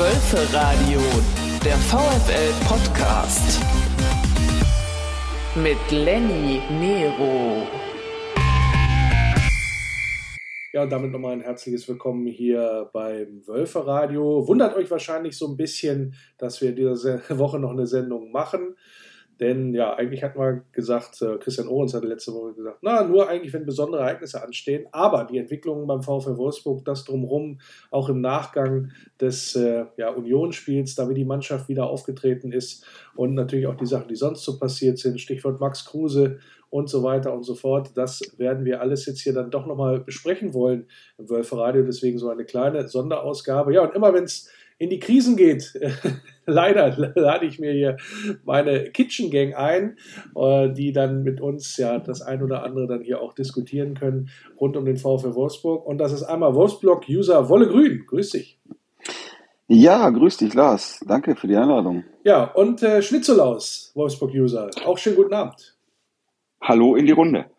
Wölferadio, der VfL-Podcast. Mit Lenny Nero. Ja, und damit nochmal ein herzliches Willkommen hier beim Wölferadio. Wundert euch wahrscheinlich so ein bisschen, dass wir diese Woche noch eine Sendung machen. Denn ja, eigentlich hatten wir gesagt, äh, Christian Ohrens hatte letzte Woche gesagt, na, nur eigentlich, wenn besondere Ereignisse anstehen. Aber die Entwicklungen beim VfL Wolfsburg, das drumherum, auch im Nachgang des äh, ja, Unionsspiels, da wie die Mannschaft wieder aufgetreten ist und natürlich auch die Sachen, die sonst so passiert sind, Stichwort Max Kruse und so weiter und so fort. Das werden wir alles jetzt hier dann doch nochmal besprechen wollen im Wölferadio. Deswegen so eine kleine Sonderausgabe. Ja, und immer wenn es in die Krisen geht, leider lade ich mir hier meine Kitchen Gang ein, äh, die dann mit uns ja das ein oder andere dann hier auch diskutieren können rund um den VfL Wolfsburg. Und das ist einmal Wolfsblog-User Wolle Grün. Grüß dich. Ja, grüß dich, Lars. Danke für die Einladung. Ja, und äh, Schnitzelaus, Wolfsburg-User. Auch schönen guten Abend. Hallo in die Runde.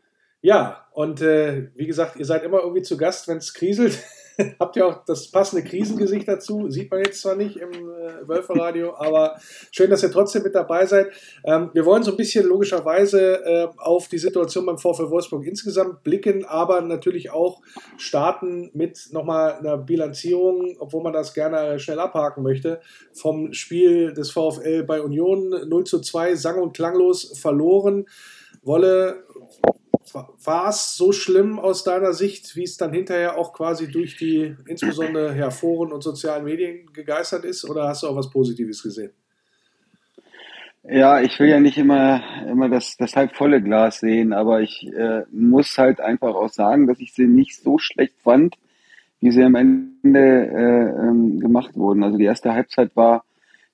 Ja, und äh, wie gesagt, ihr seid immer irgendwie zu Gast, wenn es kriselt. Habt ihr auch das passende Krisengesicht dazu? Sieht man jetzt zwar nicht im äh, Wölferradio, aber schön, dass ihr trotzdem mit dabei seid. Ähm, wir wollen so ein bisschen logischerweise äh, auf die Situation beim VfL Wolfsburg insgesamt blicken, aber natürlich auch starten mit nochmal einer Bilanzierung, obwohl man das gerne schnell abhaken möchte, vom Spiel des VfL bei Union 0 zu 2 sang- und klanglos verloren. Wolle, war es so schlimm aus deiner Sicht, wie es dann hinterher auch quasi durch die insbesondere ja, Foren und sozialen Medien gegeistert ist, oder hast du auch was Positives gesehen? Ja, ich will ja nicht immer, immer das, das halb Glas sehen, aber ich äh, muss halt einfach auch sagen, dass ich sie nicht so schlecht fand, wie sie am Ende äh, ähm, gemacht wurden. Also die erste Halbzeit war,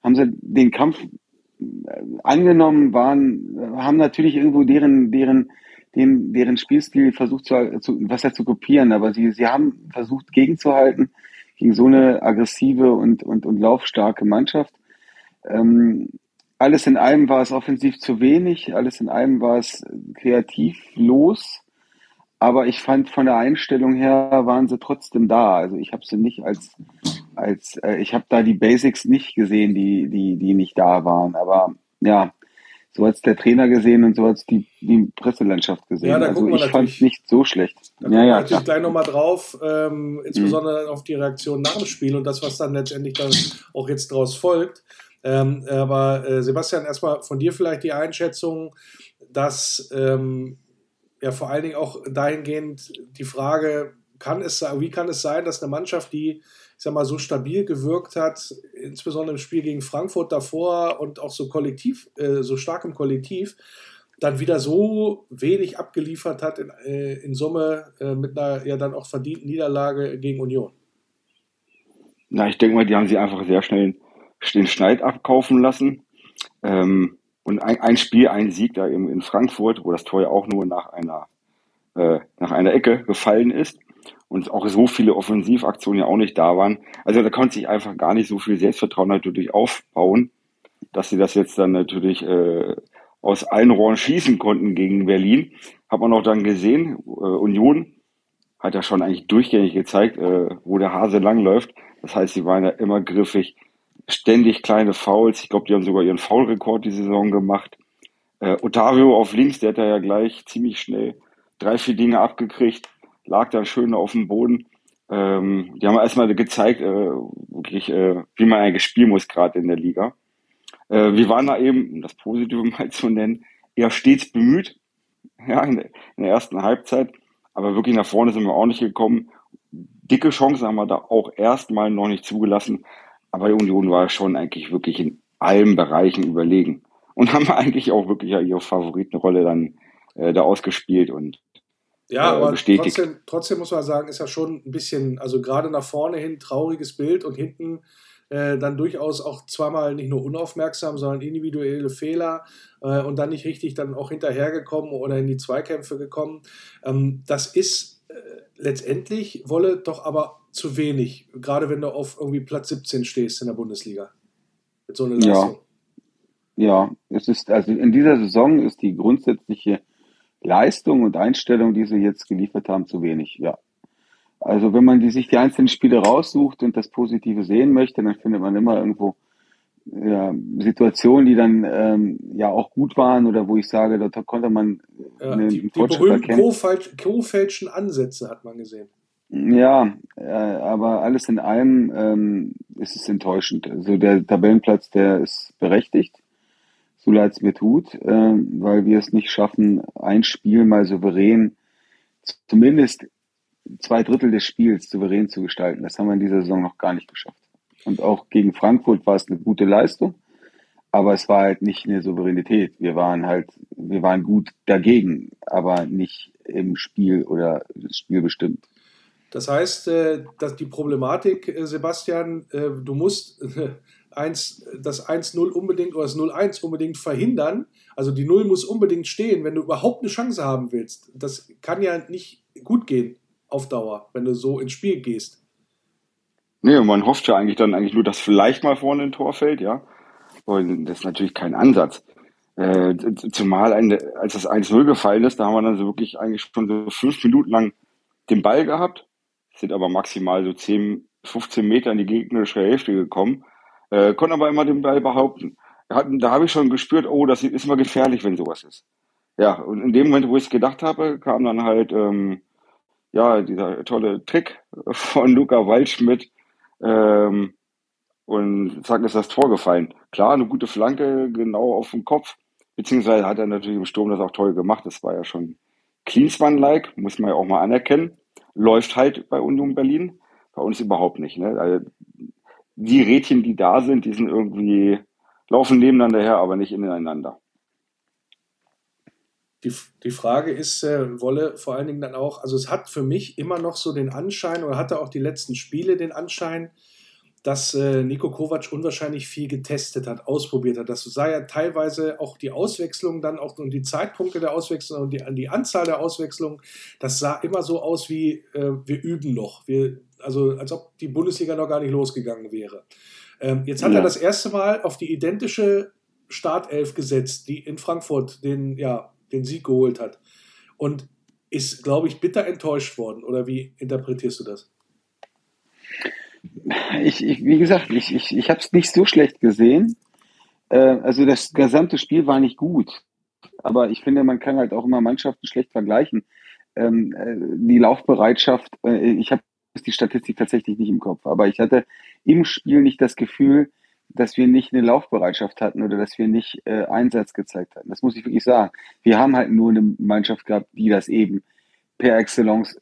haben sie den Kampf äh, angenommen, waren, haben natürlich irgendwo deren, deren den, deren Spielstil versucht zu, zu was er zu kopieren, aber sie, sie haben versucht gegenzuhalten gegen so eine aggressive und, und, und laufstarke Mannschaft. Ähm, alles in allem war es offensiv zu wenig, alles in allem war es kreativ los, aber ich fand von der Einstellung her waren sie trotzdem da. Also ich habe sie nicht als als äh, ich habe da die Basics nicht gesehen, die die die nicht da waren. Aber ja, so hat der Trainer gesehen und so hat die, die Presselandschaft gesehen. Ja, da also ich fand es nicht so schlecht. Da ja, ja, natürlich gleich nochmal drauf, ähm, insbesondere mhm. auf die Reaktion nach dem Spiel und das, was dann letztendlich dann auch jetzt daraus folgt. Ähm, aber äh, Sebastian, erstmal von dir vielleicht die Einschätzung, dass ähm, ja vor allen Dingen auch dahingehend die Frage, kann es, wie kann es sein, dass eine Mannschaft, die ich sag mal, so stabil gewirkt hat, insbesondere im Spiel gegen Frankfurt davor und auch so kollektiv, äh, so stark im Kollektiv, dann wieder so wenig abgeliefert hat in, äh, in Summe äh, mit einer ja dann auch verdienten Niederlage gegen Union. Na, ich denke mal, die haben sie einfach sehr schnell den Schneid abkaufen lassen. Ähm, und ein, ein, Spiel, ein Sieg da eben in Frankfurt, wo das Tor ja auch nur nach einer, äh, nach einer Ecke gefallen ist und auch so viele Offensivaktionen ja auch nicht da waren. Also da konnte sich einfach gar nicht so viel Selbstvertrauen natürlich aufbauen, dass sie das jetzt dann natürlich äh, aus allen Rohren schießen konnten gegen Berlin. Hat man auch dann gesehen, äh, Union hat ja schon eigentlich durchgängig gezeigt, äh, wo der Hase langläuft. Das heißt, sie waren ja immer griffig, ständig kleine Fouls. Ich glaube, die haben sogar ihren Foulrekord die Saison gemacht. Äh, Ottavio auf links, der hat ja gleich ziemlich schnell drei, vier Dinge abgekriegt lag da schön auf dem Boden. Ähm, die haben erstmal gezeigt, äh, wirklich, äh, wie man eigentlich spielen muss, gerade in der Liga. Äh, wir waren da eben, um das Positive mal zu nennen, eher stets bemüht, ja, in der, in der ersten Halbzeit. Aber wirklich nach vorne sind wir auch nicht gekommen. Dicke Chancen haben wir da auch erstmal noch nicht zugelassen. Aber die Union war schon eigentlich wirklich in allen Bereichen überlegen. Und haben eigentlich auch wirklich ihre Favoritenrolle dann äh, da ausgespielt. Und ja, äh, aber bestätigt. Trotzdem, trotzdem muss man sagen, ist ja schon ein bisschen, also gerade nach vorne hin trauriges Bild und hinten äh, dann durchaus auch zweimal nicht nur unaufmerksam, sondern individuelle Fehler äh, und dann nicht richtig dann auch hinterhergekommen oder in die Zweikämpfe gekommen. Ähm, das ist äh, letztendlich, Wolle doch aber zu wenig, gerade wenn du auf irgendwie Platz 17 stehst in der Bundesliga. Mit so einer Leistung. Ja, ja es ist, also in dieser Saison ist die grundsätzliche Leistung und Einstellung, die sie jetzt geliefert haben, zu wenig, ja. also wenn man die, sich die einzelnen Spiele raussucht und das Positive sehen möchte, dann findet man immer irgendwo ja, Situationen, die dann ähm, ja auch gut waren oder wo ich sage, da konnte man ja, einen die, Fortschritt die berühmten Co-Fälschen Ansätze hat man gesehen. Ja, äh, aber alles in allem ähm, ist es enttäuschend. Also der Tabellenplatz, der ist berechtigt, so leid es mir tut, äh, weil wir es nicht schaffen, ein Spiel mal souverän, zumindest zwei Drittel des Spiels souverän zu gestalten. Das haben wir in dieser Saison noch gar nicht geschafft. Und auch gegen Frankfurt war es eine gute Leistung, aber es war halt nicht eine Souveränität. Wir waren halt, wir waren gut dagegen, aber nicht im Spiel oder das Spiel bestimmt. Das heißt, äh, dass die Problematik, äh, Sebastian, äh, du musst eins, das 1-0 unbedingt oder das 0-1 unbedingt verhindern. Also die 0 muss unbedingt stehen, wenn du überhaupt eine Chance haben willst. Das kann ja nicht gut gehen auf Dauer, wenn du so ins Spiel gehst. Nee, man hofft ja eigentlich dann eigentlich nur, dass vielleicht mal vorne ein Tor fällt, ja. Und das ist natürlich kein Ansatz. Äh, zumal eine, als das 1-0 gefallen ist, da haben wir dann so wirklich eigentlich schon so fünf Minuten lang den Ball gehabt sind aber maximal so 10, 15 Meter in die gegnerische Hälfte gekommen, äh, konnten aber immer den Ball behaupten. Da habe ich schon gespürt, oh, das ist immer gefährlich, wenn sowas ist. Ja, und in dem Moment, wo ich es gedacht habe, kam dann halt ähm, ja dieser tolle Trick von Luca Waldschmidt ähm, und zack ist das Tor gefallen. Klar, eine gute Flanke genau auf den Kopf, beziehungsweise hat er natürlich im Sturm das auch toll gemacht. Das war ja schon Klinsmann-like, muss man ja auch mal anerkennen läuft halt bei Union Berlin. Bei uns überhaupt nicht. Ne? Also die Rädchen, die da sind, die sind irgendwie, laufen nebeneinander her, aber nicht ineinander. Die, die Frage ist, äh, Wolle vor allen Dingen dann auch, also es hat für mich immer noch so den Anschein oder hatte auch die letzten Spiele den Anschein, dass äh, Nico Kovac unwahrscheinlich viel getestet hat, ausprobiert hat. Das sah ja teilweise auch die Auswechslung dann auch und die Zeitpunkte der Auswechslung und die, die Anzahl der Auswechslungen, das sah immer so aus wie äh, wir üben noch. Wir, also als ob die Bundesliga noch gar nicht losgegangen wäre. Ähm, jetzt hat ja. er das erste Mal auf die identische Startelf gesetzt, die in Frankfurt den, ja, den Sieg geholt hat. Und ist, glaube ich, bitter enttäuscht worden. Oder wie interpretierst du das? ich, ich, wie gesagt, ich, ich, ich habe es nicht so schlecht gesehen. Äh, also das gesamte Spiel war nicht gut. Aber ich finde, man kann halt auch immer Mannschaften schlecht vergleichen. Ähm, äh, die Laufbereitschaft, äh, ich habe die Statistik tatsächlich nicht im Kopf, aber ich hatte im Spiel nicht das Gefühl, dass wir nicht eine Laufbereitschaft hatten oder dass wir nicht äh, Einsatz gezeigt hatten. Das muss ich wirklich sagen. Wir haben halt nur eine Mannschaft gehabt, die das eben per Excellence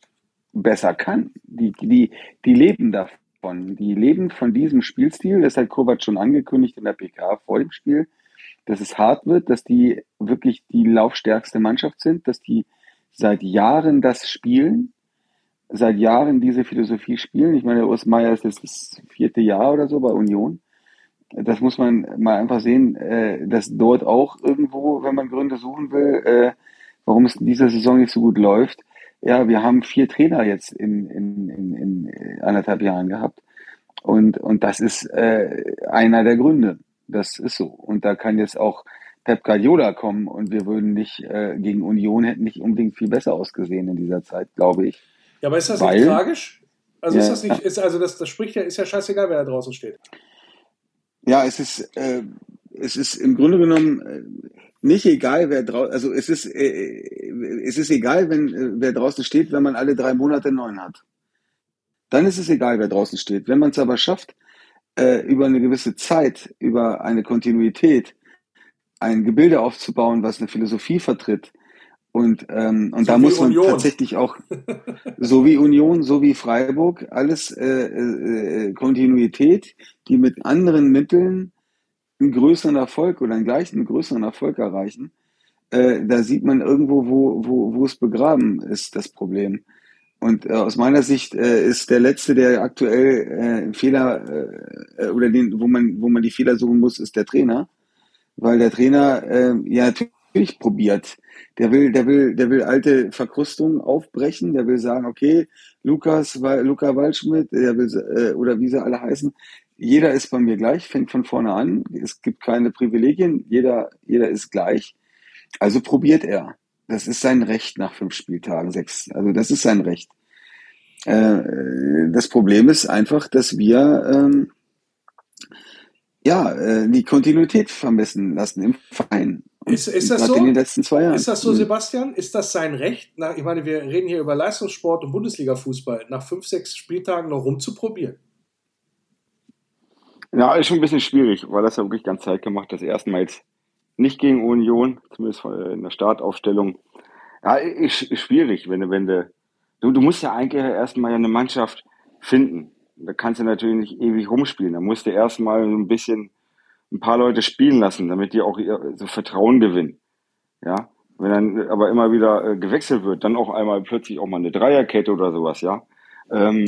besser kann. Die, die, die leben davon von. Die leben von diesem Spielstil, das hat Kovac schon angekündigt in der PK vor dem Spiel, dass es hart wird, dass die wirklich die laufstärkste Mannschaft sind, dass die seit Jahren das spielen, seit Jahren diese Philosophie spielen. Ich meine, Urs Meier ist jetzt das vierte Jahr oder so bei Union. Das muss man mal einfach sehen, äh, dass dort auch irgendwo, wenn man Gründe suchen will, äh, warum es in dieser Saison nicht so gut läuft, ja, wir haben vier Trainer jetzt in, in, in, in anderthalb Jahren gehabt. Und, und das ist äh, einer der Gründe. Das ist so. Und da kann jetzt auch Pep Guardiola kommen und wir würden nicht gegen Union hätten nicht unbedingt viel besser ausgesehen in dieser Zeit, glaube ich. Ja, aber ist das Weil, nicht tragisch? Also ja, ist das nicht, ist, also das, das spricht ja, ist ja scheißegal, wer da draußen steht. Ja, es ist, äh, es ist im Grunde genommen äh, nicht egal, wer draußen, also es ist, äh, es ist egal, wenn äh, wer draußen steht, wenn man alle drei Monate neuen hat. Dann ist es egal, wer draußen steht. Wenn man es aber schafft, äh, über eine gewisse Zeit, über eine Kontinuität, ein Gebilde aufzubauen, was eine Philosophie vertritt, und, ähm, und so da muss man Union. tatsächlich auch, so wie Union, so wie Freiburg, alles äh, äh, Kontinuität, die mit anderen Mitteln einen größeren Erfolg oder einen gleichen, einen größeren Erfolg erreichen, äh, da sieht man irgendwo, wo, wo, wo es begraben ist, das Problem. Und äh, aus meiner Sicht äh, ist der letzte, der aktuell äh, Fehler äh, oder den, wo man, wo man die Fehler suchen muss, ist der Trainer, weil der Trainer äh, ja natürlich probiert. Der will, der will, der will alte Verkrustungen aufbrechen. Der will sagen, okay, Lukas, Luca Waldschmidt, der will äh, oder wie sie alle heißen, jeder ist bei mir gleich, fängt von vorne an. Es gibt keine Privilegien, jeder, jeder ist gleich. Also probiert er. Das ist sein Recht nach fünf Spieltagen, sechs. Also das ist sein Recht. Äh, das Problem ist einfach, dass wir ähm, ja äh, die Kontinuität vermissen lassen im Verein. Ist, ist das so? In den letzten zwei Jahren. Ist das so, Sebastian? Ist das sein Recht? Na, ich meine, wir reden hier über Leistungssport und Bundesliga-Fußball, nach fünf, sechs Spieltagen noch rumzuprobieren. Ja, ist schon ein bisschen schwierig, weil das ja wirklich ganz Zeit gemacht. Das erste Mal jetzt nicht gegen Union, zumindest in der Startaufstellung. Ja, ist, ist schwierig, wenn du, wenn du, du, du musst ja eigentlich erstmal eine Mannschaft finden. Da kannst du natürlich nicht ewig rumspielen. Da musst du erstmal ein bisschen ein paar Leute spielen lassen, damit die auch so Vertrauen gewinnen. Ja, wenn dann aber immer wieder äh, gewechselt wird, dann auch einmal plötzlich auch mal eine Dreierkette oder sowas, ja. Ähm,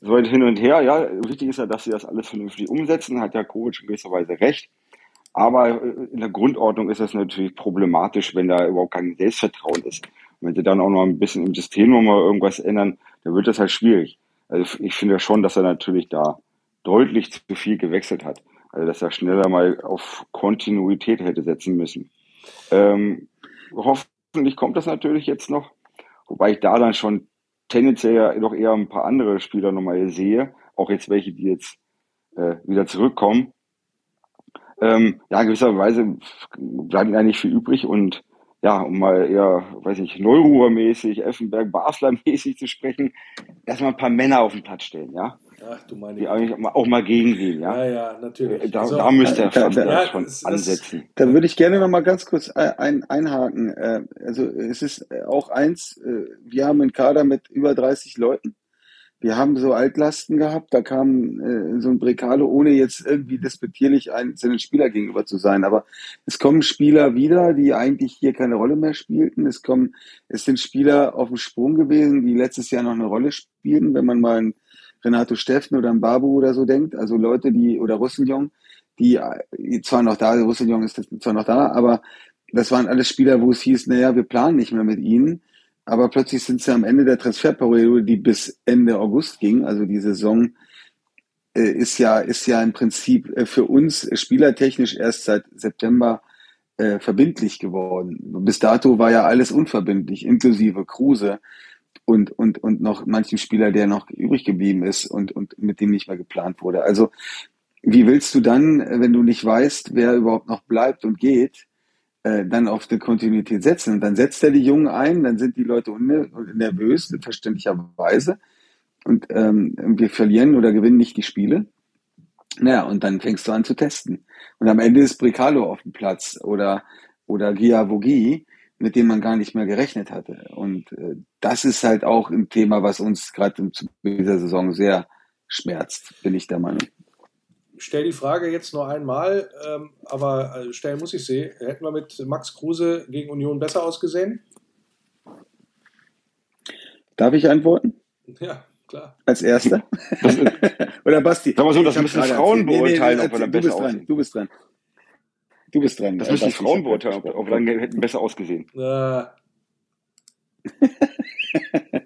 so weit hin und her, ja, wichtig ist ja, dass sie das alles vernünftig umsetzen, hat ja Kovic in gewisser Weise recht. Aber äh, in der Grundordnung ist das natürlich problematisch, wenn da überhaupt kein Selbstvertrauen ist. Und wenn sie dann auch noch ein bisschen im System nochmal irgendwas ändern, dann wird das halt schwierig. Also ich finde schon, dass er natürlich da deutlich zu viel gewechselt hat. Also dass er schneller mal auf Kontinuität hätte setzen müssen. Ähm, hoffentlich kommt das natürlich jetzt noch, wobei ich da dann schon tendenziell ja doch eher ein paar andere Spieler nochmal sehe, auch jetzt welche, die jetzt äh, wieder zurückkommen. Ähm, ja, in gewisser Weise bleibt nicht viel übrig und ja, um mal eher, weiß ich, Neuruhr-mäßig, Effenberg, Basler-mäßig zu sprechen, erstmal ein paar Männer auf den Platz stellen, ja. Ach, du meine die eigentlich auch mal gegengehen, ja. Ja, ja, natürlich. Da, so, da müsste er da, da, schon das, ansetzen. Da würde ich gerne noch mal ganz kurz ein, einhaken. Äh, also es ist auch eins, äh, wir haben einen Kader mit über 30 Leuten. Wir haben so Altlasten gehabt, da kam äh, so ein Brekalo, ohne jetzt irgendwie despektierlich einzelnen Spieler gegenüber zu sein. Aber es kommen Spieler wieder, die eigentlich hier keine Rolle mehr spielten. Es kommen, es sind Spieler auf dem Sprung gewesen, die letztes Jahr noch eine Rolle spielten, wenn man mal einen Renato Steffen oder einen Babu oder so denkt. Also Leute, die, oder Russeljong, die, die zwar noch da, Russeljong ist zwar noch da, aber das waren alles Spieler, wo es hieß, naja, wir planen nicht mehr mit ihnen aber plötzlich sind sie am Ende der Transferperiode, die bis Ende August ging, also die Saison äh, ist ja, ist ja im Prinzip äh, für uns spielertechnisch erst seit September äh, verbindlich geworden. Bis dato war ja alles unverbindlich, inklusive Kruse und, und, und noch manchen Spieler, der noch übrig geblieben ist und, und mit dem nicht mehr geplant wurde. Also, wie willst du dann, wenn du nicht weißt, wer überhaupt noch bleibt und geht, äh, dann auf die Kontinuität setzen. Und dann setzt er die Jungen ein, dann sind die Leute nervös, verständlicherweise. Und ähm, wir verlieren oder gewinnen nicht die Spiele. Naja, und dann fängst du an zu testen. Und am Ende ist Bricalo auf dem Platz oder, oder Giavogi, mit dem man gar nicht mehr gerechnet hatte. Und äh, das ist halt auch ein Thema, was uns gerade zu dieser Saison sehr schmerzt, bin ich der Meinung stelle die Frage jetzt nur einmal, ähm, aber äh, stellen muss ich sie. Hätten wir mit Max Kruse gegen Union besser ausgesehen? Darf ich antworten? Ja, klar. Als Erster? Oder Basti? Sag mal so, das müssen Frauen beurteilen, ob wir dann besser aussehen. Du bist dran. Du bist dran. Das müssen Frauen beurteilen, ob, ob wir dann hätten besser ausgesehen. Äh.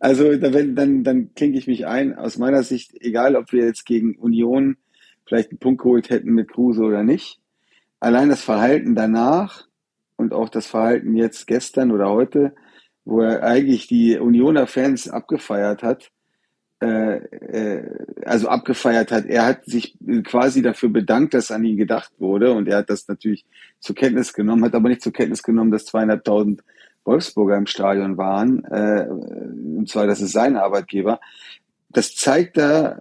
also dann, dann, dann klinke ich mich ein. Aus meiner Sicht, egal ob wir jetzt gegen Union vielleicht einen Punkt geholt hätten mit Kruse oder nicht. Allein das Verhalten danach und auch das Verhalten jetzt gestern oder heute, wo er eigentlich die Unioner Fans abgefeiert hat, äh, äh, also abgefeiert hat. Er hat sich quasi dafür bedankt, dass an ihn gedacht wurde und er hat das natürlich zur Kenntnis genommen, hat aber nicht zur Kenntnis genommen, dass zweieinhalbtausend Wolfsburger im Stadion waren, äh, und zwar das ist sein Arbeitgeber das zeigt da,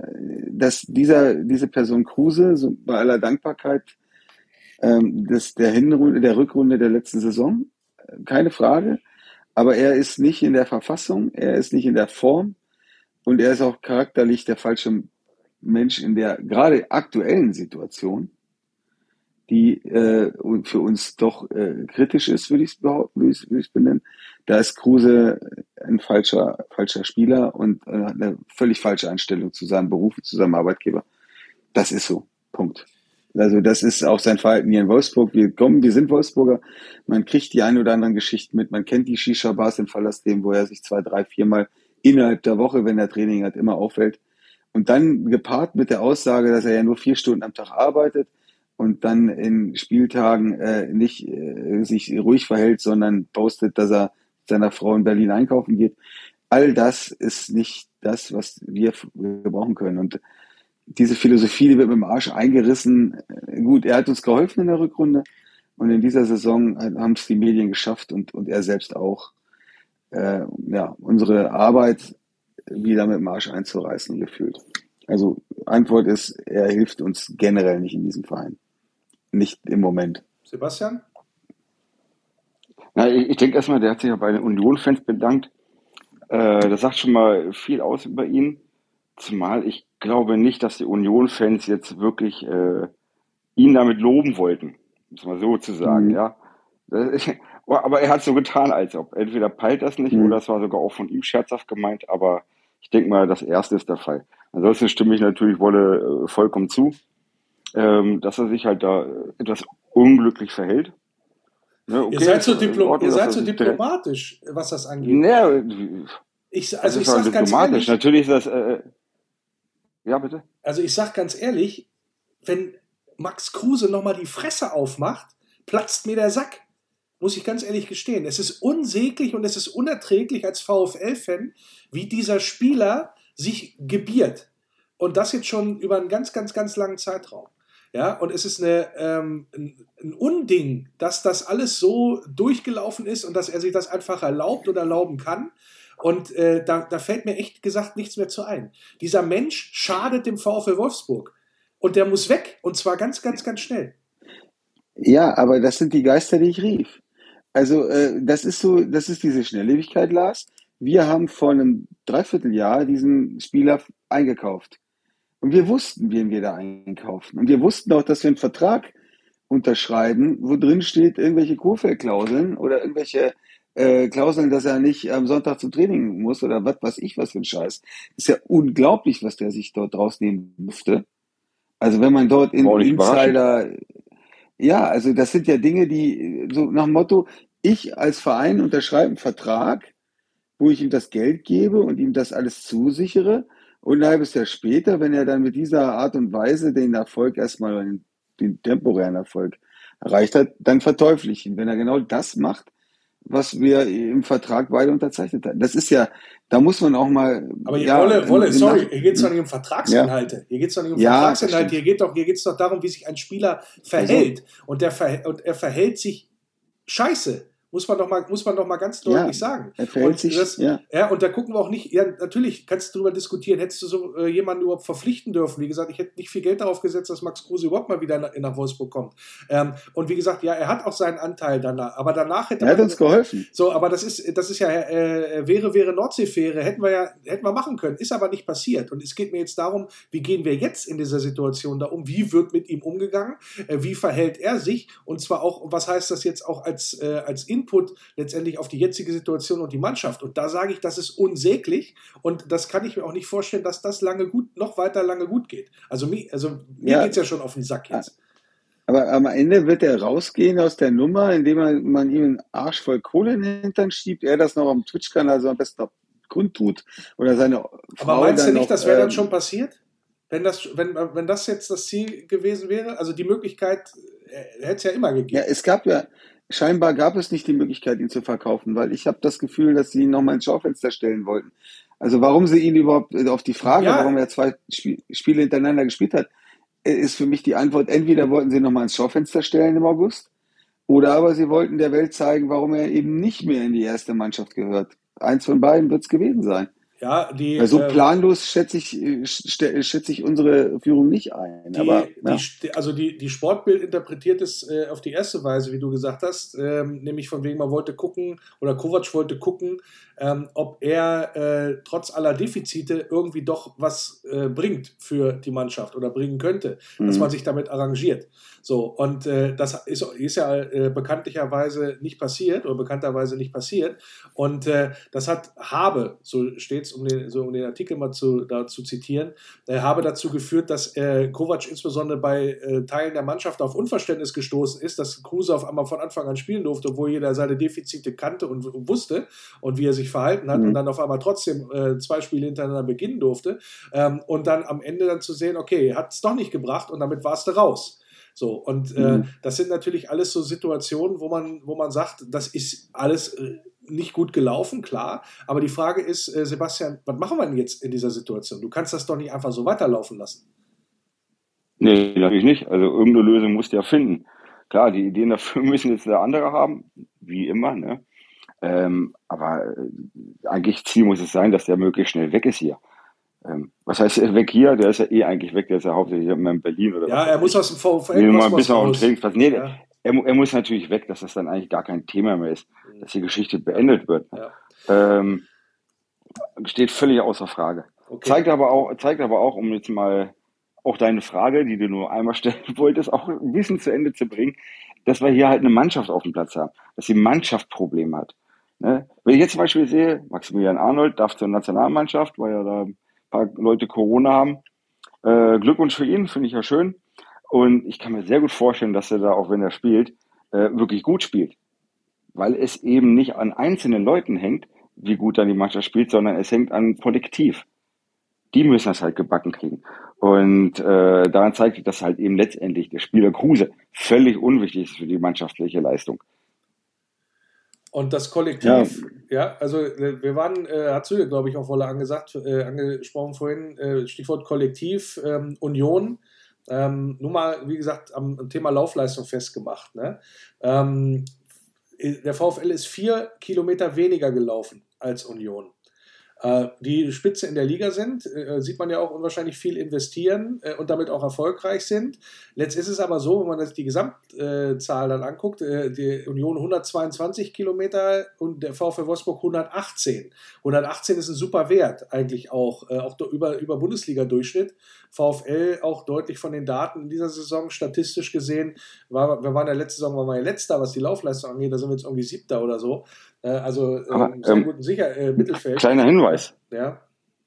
dass dieser, diese Person Kruse, so bei aller Dankbarkeit, ähm, das, der Hinrunde, der Rückrunde der letzten Saison, keine Frage, aber er ist nicht in der Verfassung, er ist nicht in der Form und er ist auch charakterlich der falsche Mensch in der gerade aktuellen Situation, die äh, für uns doch äh, kritisch ist, würde ich es benennen. Da ist Kruse ein falscher, falscher Spieler und äh, eine völlig falsche Einstellung zu seinem Beruf, zu seinem Arbeitgeber. Das ist so. Punkt. Also das ist auch sein Verhalten hier in Wolfsburg. Wir kommen, wir sind Wolfsburger. Man kriegt die ein oder anderen Geschichten mit. Man kennt die Shisha-Bars im Fallersdem, wo er sich zwei, drei, viermal innerhalb der Woche, wenn er Training hat, immer auffällt. Und dann gepaart mit der Aussage, dass er ja nur vier Stunden am Tag arbeitet und dann in Spieltagen äh, nicht äh, sich ruhig verhält, sondern postet, dass er seiner Frau in Berlin einkaufen geht. all das ist nicht das, was wir brauchen können. Und diese Philosophie, die wird mit dem Arsch eingerissen. Gut, er hat uns geholfen in der Rückrunde und in dieser Saison haben es die Medien geschafft und, und er selbst auch, äh, ja, unsere Arbeit wieder mit dem Arsch einzureißen gefühlt. Also Antwort ist, er hilft uns generell nicht in diesem Verein. Nicht im Moment. Sebastian? Na, ich, ich denke erstmal, der hat sich ja bei den Union-Fans bedankt. Äh, das sagt schon mal viel aus über ihn. Zumal ich glaube nicht, dass die Union-Fans jetzt wirklich äh, ihn damit loben wollten, muss man so zu sagen, mhm. ja. aber er hat so getan, als ob. Entweder peilt das nicht mhm. oder es war sogar auch von ihm scherzhaft gemeint, aber ich denke mal, das erste ist der Fall. Ansonsten stimme ich natürlich Wolle äh, vollkommen zu, ähm, dass er sich halt da etwas unglücklich verhält. Ja, okay, ihr seid so, Diplo Ordnung, ihr seid so diplomatisch, was das angeht. Ja, ich, also ich sage ganz ehrlich. Natürlich ist das. Äh, ja, bitte. Also ich sag ganz ehrlich, wenn Max Kruse nochmal die Fresse aufmacht, platzt mir der Sack. Muss ich ganz ehrlich gestehen. Es ist unsäglich und es ist unerträglich als VfL-Fan, wie dieser Spieler sich gebiert. Und das jetzt schon über einen ganz, ganz, ganz langen Zeitraum. Ja, und es ist eine, ähm, ein, ein, Unding, dass das alles so durchgelaufen ist und dass er sich das einfach erlaubt oder erlauben kann. Und äh, da, da fällt mir echt gesagt nichts mehr zu ein. Dieser Mensch schadet dem VfL Wolfsburg. Und der muss weg. Und zwar ganz, ganz, ganz schnell. Ja, aber das sind die Geister, die ich rief. Also, äh, das ist so, das ist diese Schnelllebigkeit, Lars. Wir haben vor einem Dreivierteljahr diesen Spieler eingekauft. Und wir wussten, wen wir da einkaufen. Und wir wussten auch, dass wir einen Vertrag unterschreiben, wo drin steht irgendwelche Kurfeldklauseln oder irgendwelche äh, Klauseln, dass er nicht am Sonntag zum Training muss oder was weiß ich, was für ein Scheiß. Ist ja unglaublich, was der sich dort rausnehmen durfte. Also wenn man dort in Insider, ja, also das sind ja Dinge, die so nach dem Motto, ich als Verein unterschreibe einen Vertrag, wo ich ihm das Geld gebe und ihm das alles zusichere. Und ein halbes Jahr später, wenn er dann mit dieser Art und Weise den Erfolg erstmal, den, den temporären Erfolg erreicht hat, dann verteufel ich ihn. Wenn er genau das macht, was wir im Vertrag beide unterzeichnet haben. Das ist ja, da muss man auch mal. Aber hier, ja, Wolle, Wolle, sorry, hier geht es doch nicht um Vertragsinhalte. Ja. Hier geht es doch nicht um ja, Vertragsinhalte. Hier geht doch, hier geht's doch darum, wie sich ein Spieler verhält. Also, und, der und er verhält sich scheiße. Muss man doch mal, muss man doch mal ganz deutlich ja, sagen. Er und, sich, das, ja. ja. und da gucken wir auch nicht, ja, natürlich kannst du darüber diskutieren, hättest du so äh, jemanden überhaupt verpflichten dürfen. Wie gesagt, ich hätte nicht viel Geld darauf gesetzt, dass Max Kruse überhaupt mal wieder nach, nach Wolfsburg kommt. Ähm, und wie gesagt, ja, er hat auch seinen Anteil danach, aber danach hätte er hat uns geholfen. So, aber das ist, das ist ja, äh, wäre, wäre Nordseefähre, hätten wir ja, hätten wir machen können, ist aber nicht passiert. Und es geht mir jetzt darum, wie gehen wir jetzt in dieser Situation da um? Wie wird mit ihm umgegangen? Äh, wie verhält er sich? Und zwar auch, was heißt das jetzt auch als, äh, als Input letztendlich auf die jetzige Situation und die Mannschaft. Und da sage ich, das ist unsäglich und das kann ich mir auch nicht vorstellen, dass das lange gut, noch weiter lange gut geht. Also, mir, also mir ja. geht es ja schon auf den Sack jetzt. Aber am Ende wird er rausgehen aus der Nummer, indem man, man ihm einen Arsch voll Kohle in den Hintern schiebt, er das noch am Twitch-Kanal so am besten auf Grund tut. Oder seine Frau Aber meinst du nicht, noch, das wäre dann ähm, schon passiert? Wenn das, wenn, wenn das jetzt das Ziel gewesen wäre? Also die Möglichkeit äh, hätte es ja immer gegeben. Ja, es gab ja, scheinbar gab es nicht die Möglichkeit, ihn zu verkaufen, weil ich habe das Gefühl, dass sie ihn nochmal ins Schaufenster stellen wollten. Also warum sie ihn überhaupt äh, auf die Frage, ja. warum er zwei Spiele hintereinander gespielt hat, äh, ist für mich die Antwort, entweder wollten sie nochmal ins Schaufenster stellen im August, oder aber sie wollten der Welt zeigen, warum er eben nicht mehr in die erste Mannschaft gehört. Eins von beiden wird es gewesen sein. Ja, die, Weil so äh, planlos schätze ich, äh, schätze ich unsere Führung nicht ein. Die, aber, ja. die, also die, die Sportbild interpretiert es äh, auf die erste Weise, wie du gesagt hast, ähm, nämlich von wegen man wollte gucken oder Kovac wollte gucken, ähm, ob er äh, trotz aller Defizite irgendwie doch was äh, bringt für die Mannschaft oder bringen könnte, mhm. dass man sich damit arrangiert. So, und äh, das ist, ist ja äh, bekanntlicherweise nicht passiert oder bekannterweise nicht passiert. Und äh, das hat Habe, so steht es, um den, so um den Artikel mal zu, da zu zitieren, äh, Habe dazu geführt, dass Kovac insbesondere bei Teilen der Mannschaft auf Unverständnis gestoßen ist, dass Kruse auf einmal von Anfang an spielen durfte, obwohl jeder seine Defizite kannte und, und wusste und wie er sich verhalten hat mhm. und dann auf einmal trotzdem äh, zwei Spiele hintereinander beginnen durfte. Ähm, und dann am Ende dann zu sehen, okay, hat es doch nicht gebracht und damit warst du raus. So, und äh, mhm. das sind natürlich alles so Situationen, wo man, wo man sagt, das ist alles äh, nicht gut gelaufen, klar. Aber die Frage ist, äh, Sebastian, was machen wir denn jetzt in dieser Situation? Du kannst das doch nicht einfach so weiterlaufen lassen. Nee, natürlich nicht. Also irgendeine Lösung musst du ja finden. Klar, die Ideen dafür müssen jetzt der andere haben, wie immer, ne? Ähm, aber äh, eigentlich Ziel muss es sein, dass der möglichst schnell weg ist hier. Ähm, was heißt weg hier? Der ist ja eh eigentlich weg, der ist ja hauptsächlich in Berlin oder Ja, er muss aus dem VfL nee, mal ein bisschen auf den Nee, ja. er, er, muss natürlich weg, dass das dann eigentlich gar kein Thema mehr ist, mhm. dass die Geschichte beendet wird. Ja. Ähm, steht völlig außer Frage. Okay. Zeigt aber auch, zeigt aber auch, um jetzt mal auch deine Frage, die du nur einmal stellen wolltest, auch ein bisschen zu Ende zu bringen, dass wir hier halt eine Mannschaft auf dem Platz haben, dass die Mannschaft Probleme hat. Ne? Wenn ich jetzt zum Beispiel sehe, Maximilian Arnold darf zur Nationalmannschaft, weil ja da ein paar Leute Corona haben. Äh, Glückwunsch für ihn, finde ich ja schön. Und ich kann mir sehr gut vorstellen, dass er da, auch wenn er spielt, äh, wirklich gut spielt. Weil es eben nicht an einzelnen Leuten hängt, wie gut dann die Mannschaft spielt, sondern es hängt an Kollektiv. Die müssen das halt gebacken kriegen. Und äh, daran zeigt sich, dass halt eben letztendlich der Spieler Kruse völlig unwichtig ist für die mannschaftliche Leistung. Und das Kollektiv, ja, ja also äh, wir waren, äh, hat Züge, glaube ich, auch wohl angesagt, äh, angesprochen vorhin, äh, Stichwort Kollektiv, ähm, Union, ähm, nur mal, wie gesagt, am, am Thema Laufleistung festgemacht. Ne? Ähm, der VfL ist vier Kilometer weniger gelaufen als Union. Äh, die Spitze in der Liga sind, äh, sieht man ja auch unwahrscheinlich viel investieren äh, und damit auch erfolgreich sind. Letzt ist es aber so, wenn man sich die Gesamtzahl dann anguckt, die Union 122 Kilometer und der VfL Wolfsburg 118. 118 ist ein super Wert eigentlich auch, auch über, über Bundesliga-Durchschnitt. VfL auch deutlich von den Daten in dieser Saison statistisch gesehen, war, wir waren ja letzte Saison waren wir ja letzter, was die Laufleistung angeht, da sind wir jetzt irgendwie siebter oder so. Äh, also äh, Aber, sehr ähm, guten Sicher äh, Mittelfeld. Kleiner Hinweis. Ja.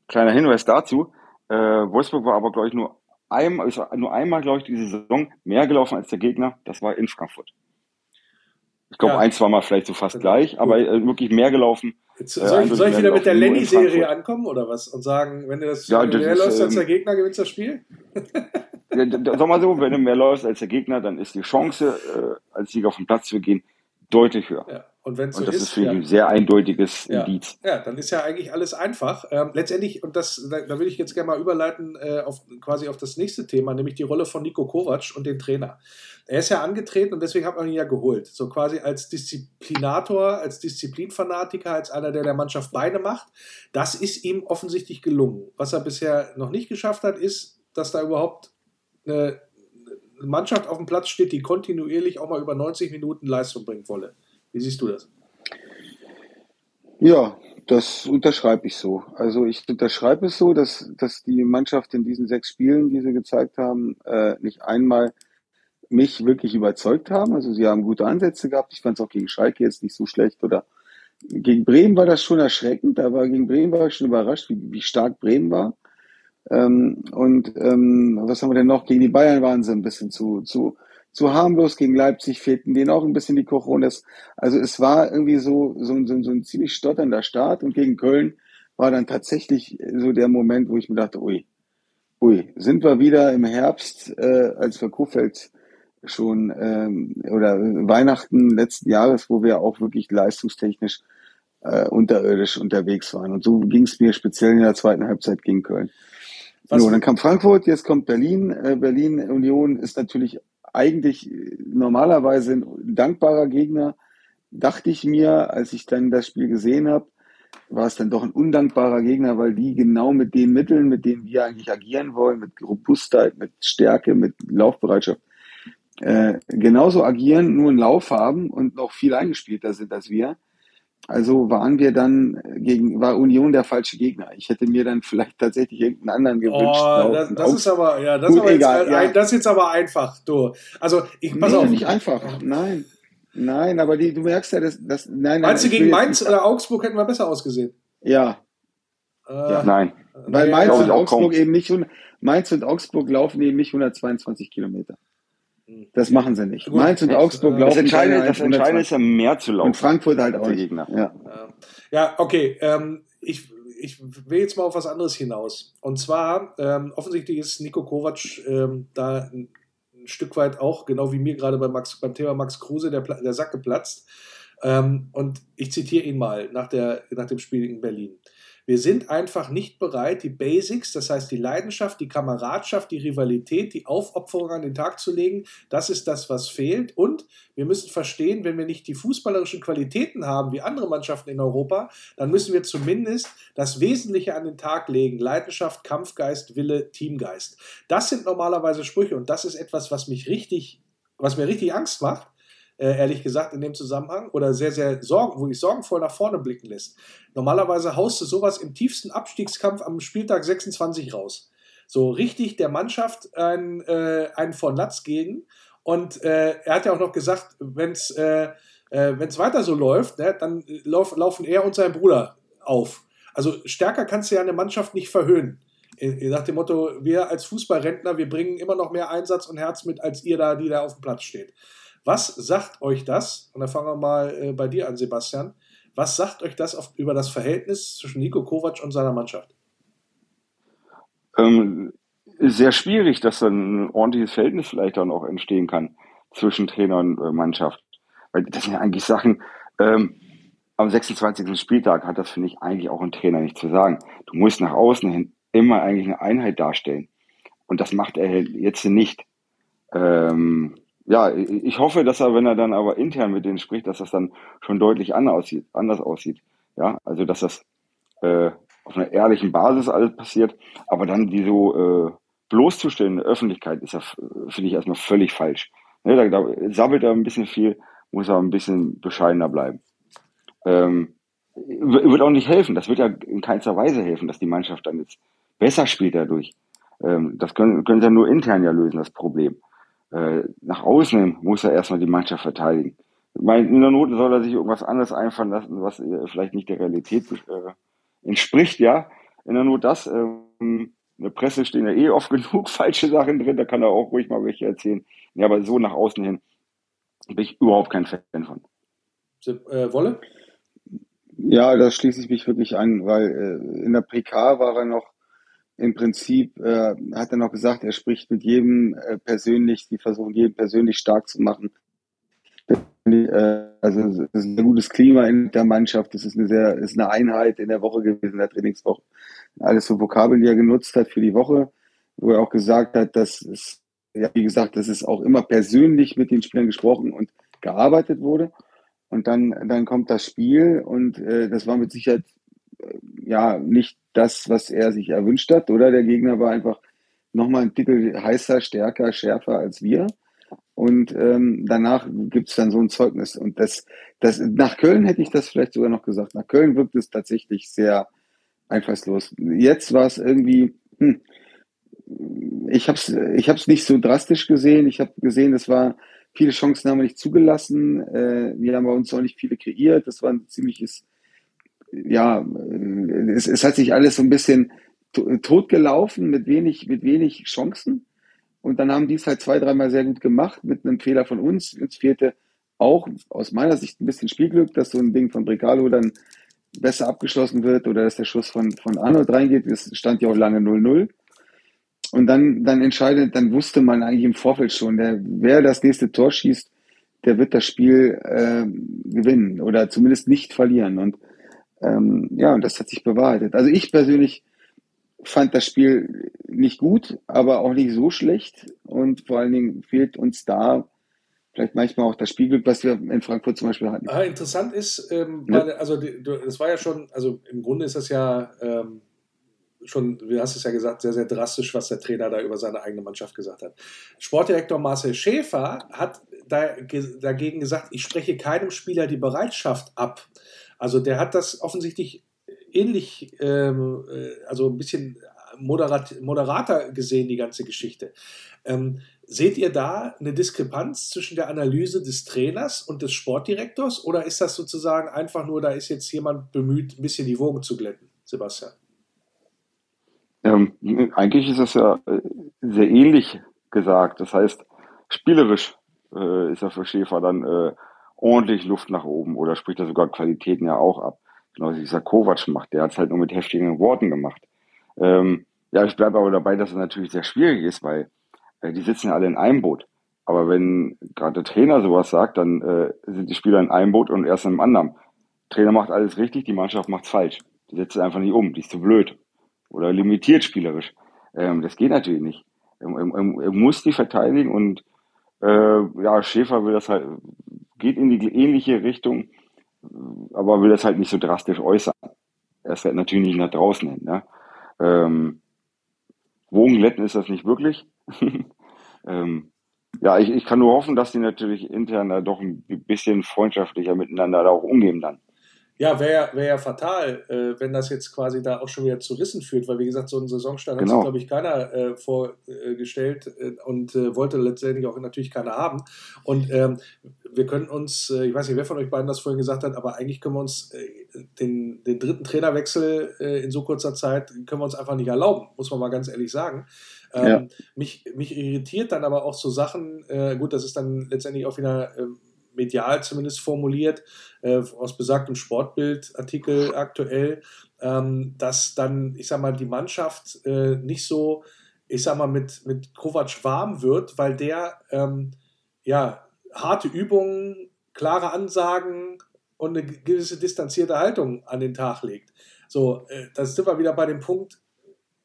Kleiner Hinweis dazu. Äh, Wolfsburg war aber, glaube ich, nur, ein, ist nur einmal, glaube ich, diese Saison mehr gelaufen als der Gegner. Das war in Frankfurt. Ich glaube, ja. ein, zwei Mal vielleicht so fast ja, gleich, aber äh, wirklich mehr gelaufen. Jetzt, soll, ich, soll ich wieder mit der Lenny-Serie ankommen oder was? Und sagen, wenn du das, ja, das mehr ist, läufst als der ähm, Gegner, gewinnst du das Spiel? Sag mal so, wenn du mehr läufst als der Gegner, dann ist die Chance, äh, als Sieger auf den Platz zu gehen, deutlich höher. Ja. Und wenn so und das ist, ist für ja. ein sehr eindeutiges ja. Indiz. Ja, dann ist ja eigentlich alles einfach. Ähm, letztendlich, und das, da, da will ich jetzt gerne mal überleiten äh, auf quasi auf das nächste Thema, nämlich die Rolle von Nico Kovac und den Trainer. Er ist ja angetreten und deswegen hat man ihn ja geholt. So quasi als Disziplinator, als Disziplinfanatiker, als einer, der der Mannschaft Beine macht. Das ist ihm offensichtlich gelungen. Was er bisher noch nicht geschafft hat, ist, dass da überhaupt eine Mannschaft auf dem Platz steht, die kontinuierlich auch mal über 90 Minuten Leistung bringen wolle. Wie siehst du das? Ja, das unterschreibe ich so. Also ich unterschreibe es so, dass, dass die Mannschaft in diesen sechs Spielen, die sie gezeigt haben, äh, nicht einmal mich wirklich überzeugt haben. Also sie haben gute Ansätze gehabt. Ich fand es auch gegen Schalke jetzt nicht so schlecht. Oder gegen Bremen war das schon erschreckend. Aber gegen Bremen war ich schon überrascht, wie, wie stark Bremen war. Ähm, und ähm, was haben wir denn noch? Gegen die Bayern waren sie ein bisschen zu, zu zu harmlos. Gegen Leipzig fehlten denen auch ein bisschen die Coronas. Also es war irgendwie so, so, so, so ein ziemlich stotternder Start und gegen Köln war dann tatsächlich so der Moment, wo ich mir dachte, ui, ui, sind wir wieder im Herbst, äh, als wir Kofeld schon ähm, oder Weihnachten letzten Jahres, wo wir auch wirklich leistungstechnisch äh, unterirdisch unterwegs waren. Und so ging es mir speziell in der zweiten Halbzeit gegen Köln. Was? So, dann kam Frankfurt, jetzt kommt Berlin. Äh, Berlin Union ist natürlich eigentlich normalerweise ein dankbarer Gegner, dachte ich mir, als ich dann das Spiel gesehen habe, war es dann doch ein undankbarer Gegner, weil die genau mit den Mitteln, mit denen wir eigentlich agieren wollen, mit Robustheit, mit Stärke, mit Laufbereitschaft, äh, genauso agieren, nur einen Lauf haben und noch viel eingespielter sind als wir. Also waren wir dann gegen, war Union der falsche Gegner. Ich hätte mir dann vielleicht tatsächlich irgendeinen anderen gewünscht. Oh, das, das ist aber, ja, das, Gut, aber egal, jetzt, ja. das ist jetzt aber einfach, du. Also, ich, pass nee, auf. nicht einfach, nein. Nein, aber die, du merkst ja, dass, das, nein, Meinst du, gegen Mainz oder Augsburg hätten wir besser ausgesehen? Ja. Äh, ja. Nein. Weil Mainz und Augsburg eben nicht, Mainz und Augsburg laufen eben nicht 122 Kilometer. Das machen sie nicht. Gut. Mainz und Augsburg äh, laufen. Das Entscheidende, das Entscheidende ist ja mehr zu laufen. Und Frankfurt halt auch. Gegner. Ja, ja okay. Ähm, ich, ich will jetzt mal auf was anderes hinaus. Und zwar, ähm, offensichtlich ist Nico Kovac ähm, da ein Stück weit auch, genau wie mir gerade bei Max, beim Thema Max Kruse, der, der Sack geplatzt. Ähm, und ich zitiere ihn mal nach, der, nach dem Spiel in Berlin. Wir sind einfach nicht bereit, die Basics, das heißt die Leidenschaft, die Kameradschaft, die Rivalität, die Aufopferung an den Tag zu legen. Das ist das, was fehlt. Und wir müssen verstehen, wenn wir nicht die fußballerischen Qualitäten haben wie andere Mannschaften in Europa, dann müssen wir zumindest das Wesentliche an den Tag legen. Leidenschaft, Kampfgeist, Wille, Teamgeist. Das sind normalerweise Sprüche und das ist etwas, was mich richtig, was mir richtig Angst macht äh, ehrlich gesagt, in dem Zusammenhang oder sehr, sehr sorgen, wo ich sorgenvoll nach vorne blicken lässt. Normalerweise haust du sowas im tiefsten Abstiegskampf am Spieltag 26 raus. So richtig der Mannschaft ein, äh, einen von Latz gegen. Und äh, er hat ja auch noch gesagt, wenn es äh, äh, wenn's weiter so läuft, ne, dann lauf, laufen er und sein Bruder auf. Also stärker kannst du ja eine Mannschaft nicht verhöhnen. Nach dem Motto, wir als Fußballrentner, wir bringen immer noch mehr Einsatz und Herz mit, als ihr da, die da auf dem Platz steht. Was sagt euch das? Und da fangen wir mal äh, bei dir an, Sebastian. Was sagt euch das auf, über das Verhältnis zwischen Nico Kovac und seiner Mannschaft? Ähm, sehr schwierig, dass dann ein ordentliches Verhältnis vielleicht dann auch entstehen kann zwischen Trainer und äh, Mannschaft. Weil das sind ja eigentlich Sachen, ähm, am 26. Spieltag hat das, finde ich, eigentlich auch ein Trainer nicht zu sagen. Du musst nach außen hin immer eigentlich eine Einheit darstellen. Und das macht er jetzt nicht. Ähm, ja, ich hoffe, dass er, wenn er dann aber intern mit denen spricht, dass das dann schon deutlich anders aussieht. Anders aussieht. Ja, also dass das äh, auf einer ehrlichen Basis alles passiert, aber dann die so äh, bloßzustellen in der Öffentlichkeit ist ja, finde ich, erstmal völlig falsch. Ne, da, da sabbelt er ein bisschen viel, muss er ein bisschen bescheidener bleiben. Ähm, wird auch nicht helfen. Das wird ja in keinster Weise helfen, dass die Mannschaft dann jetzt besser spielt dadurch. Ähm, das können, können sie ja nur intern ja lösen, das Problem äh, nach außen muss er erstmal die Mannschaft verteidigen. Ich meine, in der Not soll er sich irgendwas anderes einfallen lassen, was äh, vielleicht nicht der Realität äh, entspricht, ja. In der Not das, ähm, in der Presse stehen ja eh oft genug falsche Sachen drin, da kann er auch ruhig mal welche erzählen. Ja, aber so nach außen hin bin ich überhaupt kein Fan von. Äh, Wolle? Ja, da schließe ich mich wirklich an, weil äh, in der PK war er noch im Prinzip äh, hat er noch gesagt, er spricht mit jedem äh, persönlich, die versuchen jeden persönlich stark zu machen. Äh, also es ist ein gutes Klima in der Mannschaft, es ist eine sehr, ist eine Einheit in der Woche gewesen, in der Trainingswoche. Alles so Vokabeln, die er genutzt hat für die Woche, wo er auch gesagt hat, dass es, ja, wie gesagt, dass es auch immer persönlich mit den Spielern gesprochen und gearbeitet wurde. Und dann, dann kommt das Spiel und äh, das war mit Sicherheit ja nicht das, was er sich erwünscht hat, oder? Der Gegner war einfach nochmal ein Titel heißer, stärker, schärfer als wir. Und ähm, danach gibt es dann so ein Zeugnis. Und das, das, nach Köln hätte ich das vielleicht sogar noch gesagt. Nach Köln wirkt es tatsächlich sehr einfallslos. Jetzt war es irgendwie, hm, ich habe es ich hab's nicht so drastisch gesehen. Ich habe gesehen, es war viele Chancen haben wir nicht zugelassen. Äh, wir haben bei uns auch nicht viele kreiert. Das war ein ziemliches ja, es, es hat sich alles so ein bisschen totgelaufen mit wenig, mit wenig Chancen. Und dann haben die es halt zwei, dreimal sehr gut gemacht mit einem Fehler von uns. Uns fehlte auch aus meiner Sicht ein bisschen Spielglück, dass so ein Ding von Bricalo dann besser abgeschlossen wird oder dass der Schuss von, von Arnold reingeht. Es stand ja auch lange 0-0. Und dann, dann entscheidet, dann wusste man eigentlich im Vorfeld schon, der, wer das nächste Tor schießt, der wird das Spiel äh, gewinnen oder zumindest nicht verlieren. Und ähm, ja, und das hat sich bewahrheitet. Also ich persönlich fand das Spiel nicht gut, aber auch nicht so schlecht. Und vor allen Dingen fehlt uns da vielleicht manchmal auch das Spielglück, was wir in Frankfurt zum Beispiel hatten. Ah, interessant ist, ähm, ja. weil, also die, das war ja schon, also im Grunde ist das ja ähm, schon, du hast es ja gesagt, sehr, sehr drastisch, was der Trainer da über seine eigene Mannschaft gesagt hat. Sportdirektor Marcel Schäfer hat da, dagegen gesagt, ich spreche keinem Spieler die Bereitschaft ab. Also der hat das offensichtlich ähnlich, ähm, äh, also ein bisschen moderat, moderater gesehen, die ganze Geschichte. Ähm, seht ihr da eine Diskrepanz zwischen der Analyse des Trainers und des Sportdirektors oder ist das sozusagen einfach nur, da ist jetzt jemand bemüht, ein bisschen die Wogen zu glätten, Sebastian? Ähm, eigentlich ist es ja äh, sehr ähnlich gesagt. Das heißt, spielerisch äh, ist ja für Schäfer dann äh, ordentlich Luft nach oben oder spricht er sogar Qualitäten ja auch ab. Genau wie dieser Kovac macht, der hat es halt nur mit heftigen Worten gemacht. Ähm, ja, ich bleibe aber dabei, dass es natürlich sehr schwierig ist, weil äh, die sitzen ja alle in einem Boot. Aber wenn gerade der Trainer sowas sagt, dann äh, sind die Spieler in einem Boot und erst in einem anderen. Der Trainer macht alles richtig, die Mannschaft macht's falsch. Die setzt es einfach nicht um, die ist zu blöd. Oder limitiert spielerisch. Ähm, das geht natürlich nicht. Er, er, er muss die verteidigen und äh, ja, Schäfer will das halt, geht in die ähnliche Richtung, aber will das halt nicht so drastisch äußern. Er ist halt natürlich nicht nach draußen hin. Ne? Ähm, Wogen ist das nicht wirklich. ähm, ja, ich, ich kann nur hoffen, dass die natürlich intern da doch ein bisschen freundschaftlicher miteinander da auch umgehen dann. Ja, wäre wär ja fatal, äh, wenn das jetzt quasi da auch schon wieder zu Rissen führt, weil wie gesagt, so einen Saisonstart genau. hat sich, glaube ich, keiner äh, vorgestellt äh, und äh, wollte letztendlich auch natürlich keiner haben. Und ähm, wir können uns, äh, ich weiß nicht, wer von euch beiden das vorhin gesagt hat, aber eigentlich können wir uns äh, den, den dritten Trainerwechsel in so kurzer Zeit, können wir uns einfach nicht erlauben, muss man mal ganz ehrlich sagen. Ähm, ja. mich, mich irritiert dann aber auch so Sachen, gut, das ist dann letztendlich auch wieder ähm, medial zumindest formuliert, äh, aus besagtem Sportbildartikel aktuell, ähm, dass dann, ich sag mal, die Mannschaft äh, nicht so, ich sag mal, mit, mit Kovac warm wird, weil der ja harte Übungen, klare Ansagen und eine gewisse distanzierte Haltung an den Tag legt. So, äh, das sind wir wieder bei dem Punkt,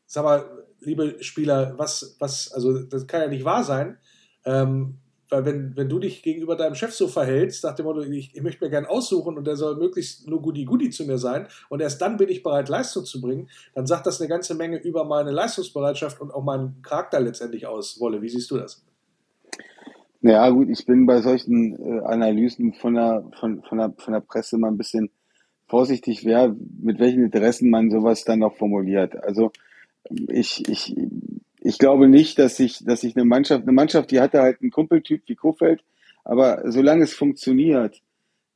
sag mal, liebe Spieler, was, was, also das kann ja nicht wahr sein. Ähm, weil wenn, wenn du dich gegenüber deinem Chef so verhältst, nach dem Motto, ich, ich möchte mir gern aussuchen und der soll möglichst nur Goody-Goody zu mir sein und erst dann bin ich bereit, Leistung zu bringen, dann sagt das eine ganze Menge über meine Leistungsbereitschaft und auch meinen Charakter letztendlich aus, Wolle. Wie siehst du das? Ja, gut, ich bin bei solchen äh, Analysen von der, von, von, der, von der Presse mal ein bisschen vorsichtig, wer, mit welchen Interessen man sowas dann noch formuliert. Also ich, ich, ich glaube nicht, dass ich, dass ich eine Mannschaft, eine Mannschaft, die hatte halt einen Kumpeltyp wie Kofeld, aber solange es funktioniert,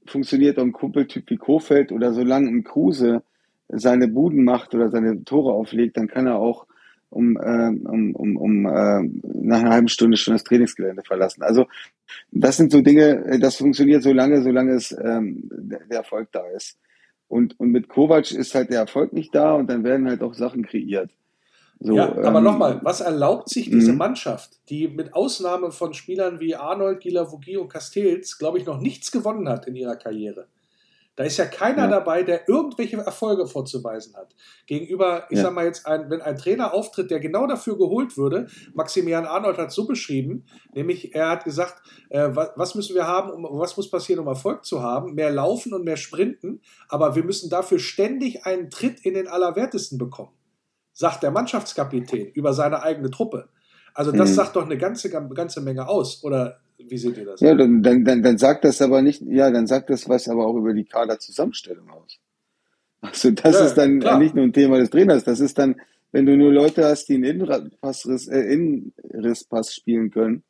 funktioniert auch ein Kumpeltyp wie Kofeld oder solange ein Kruse seine Buden macht oder seine Tore auflegt, dann kann er auch um, äh, um, um, um äh, nach einer halben Stunde schon das Trainingsgelände verlassen. Also das sind so Dinge, das funktioniert so lange, solange es ähm, der Erfolg da ist. Und, und mit Kovac ist halt der Erfolg nicht da und dann werden halt auch Sachen kreiert. So, ja, aber ähm, nochmal, was erlaubt sich diese mhm. Mannschaft, die mit Ausnahme von Spielern wie Arnold, Gilavogi und Castells, glaube ich, noch nichts gewonnen hat in ihrer Karriere? Da ist ja keiner ja. dabei, der irgendwelche Erfolge vorzuweisen hat. Gegenüber, ich ja. sag mal jetzt, ein, wenn ein Trainer auftritt, der genau dafür geholt würde, Maximilian Arnold hat es so beschrieben, nämlich er hat gesagt, äh, was, was, müssen wir haben, um, was muss passieren, um Erfolg zu haben? Mehr laufen und mehr sprinten, aber wir müssen dafür ständig einen Tritt in den Allerwertesten bekommen sagt der Mannschaftskapitän über seine eigene Truppe. Also das mhm. sagt doch eine ganze, ganze Menge aus, oder wie seht ihr das? Ja, dann, dann, dann, dann sagt das aber nicht, ja, dann sagt das was aber auch über die Kaderzusammenstellung aus. Also das ja, ist dann klar. nicht nur ein Thema des Trainers, das ist dann, wenn du nur Leute hast, die einen Innenpassriss, äh, Innenrisspass spielen können,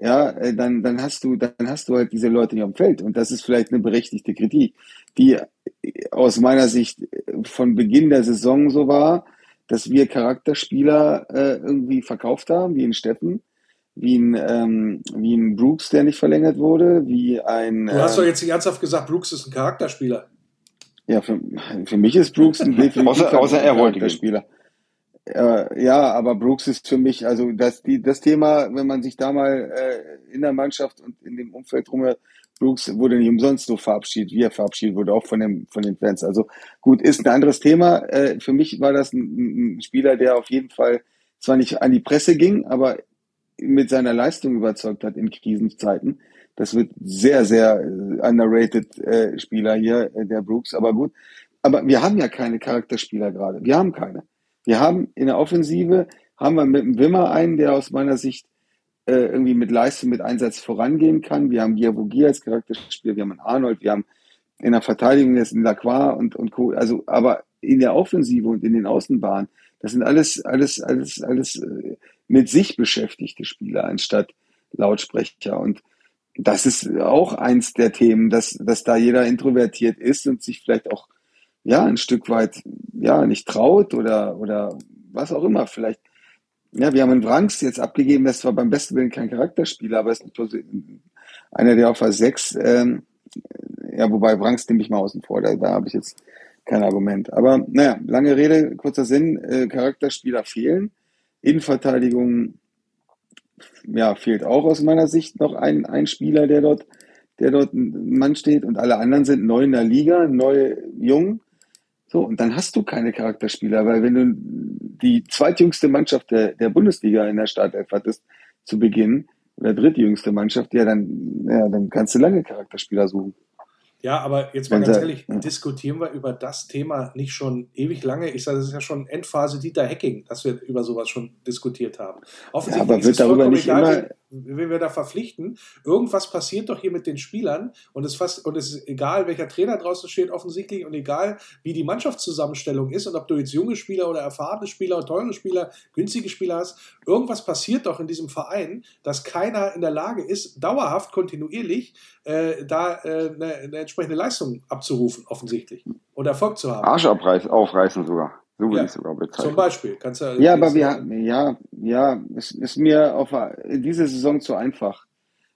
ja, äh, dann, dann hast du, dann hast du halt diese Leute nicht am Feld. Und das ist vielleicht eine berechtigte Kritik, die aus meiner Sicht von Beginn der Saison so war, dass wir Charakterspieler äh, irgendwie verkauft haben, wie ein Steffen, wie ein, ähm, wie ein Brooks, der nicht verlängert wurde, wie ein. Du hast äh, doch jetzt nicht ernsthaft gesagt, Brooks ist ein Charakterspieler. Ja, für, für mich ist Brooks ein definitiv außer, außer er Charakterspieler. Äh, ja, aber Brooks ist für mich, also das, die, das Thema, wenn man sich da mal äh, in der Mannschaft und in dem Umfeld drum Brooks wurde nicht umsonst so verabschiedet, wie er verabschiedet wurde, auch von, dem, von den Fans. Also gut, ist ein anderes Thema. Äh, für mich war das ein, ein, Spieler, der auf jeden Fall zwar nicht an die Presse ging, aber mit seiner Leistung überzeugt hat in Krisenzeiten. Das wird sehr, sehr äh, underrated äh, Spieler hier, äh, der Brooks, aber gut. Aber wir haben ja keine Charakterspieler gerade. Wir haben keine. Wir haben in der Offensive, haben wir mit dem Wimmer einen, der aus meiner Sicht äh, irgendwie mit Leistung, mit Einsatz vorangehen kann. Wir haben Diavogie als Charakterspieler, wir haben einen Arnold, wir haben in der Verteidigung jetzt einen Lacroix und, und Co. Also, aber in der Offensive und in den Außenbahnen, das sind alles, alles, alles, alles äh, mit sich beschäftigte Spieler anstatt Lautsprecher. Und das ist auch eins der Themen, dass, dass da jeder introvertiert ist und sich vielleicht auch ja ein Stück weit ja nicht traut oder oder was auch immer vielleicht ja, wir haben einen Wrangs jetzt abgegeben, das war beim besten Willen kein Charakterspieler, aber es ist einer, der auf der 6, ähm, ja, wobei Wrangs nehme ich mal außen vor, da, da habe ich jetzt kein Argument. Aber naja, lange Rede, kurzer Sinn, äh, Charakterspieler fehlen. Innenverteidigung ja, fehlt auch aus meiner Sicht noch ein, ein Spieler, der dort, der dort ein Mann steht und alle anderen sind neu in der Liga, neu jung. So, und dann hast du keine Charakterspieler, weil wenn du die zweitjüngste Mannschaft der, der Bundesliga in der Startelf hattest zu Beginn, oder drittjüngste Mannschaft, ja, dann, ja, dann kannst du lange Charakterspieler suchen. Ja, aber jetzt mal ganz ehrlich, diskutieren wir über das Thema nicht schon ewig lange? Ich sage, das ist ja schon Endphase Dieter Hacking, dass wir über sowas schon diskutiert haben. Offensichtlich ja, aber wird darüber nicht egal, immer wenn wir da verpflichten, irgendwas passiert doch hier mit den Spielern und es, fast, und es ist egal, welcher Trainer draußen steht, offensichtlich, und egal, wie die Mannschaftszusammenstellung ist und ob du jetzt junge Spieler oder erfahrene Spieler, teure Spieler, günstige Spieler hast, irgendwas passiert doch in diesem Verein, dass keiner in der Lage ist, dauerhaft, kontinuierlich äh, da äh, eine, eine entsprechende Leistung abzurufen, offensichtlich, und Erfolg zu haben. Arsch aufreißen sogar. So würde ja, ich sogar bezeichnen. Zum Beispiel. Kannst du ja, aber wir, ja, ja, es ist mir auf diese Saison zu einfach.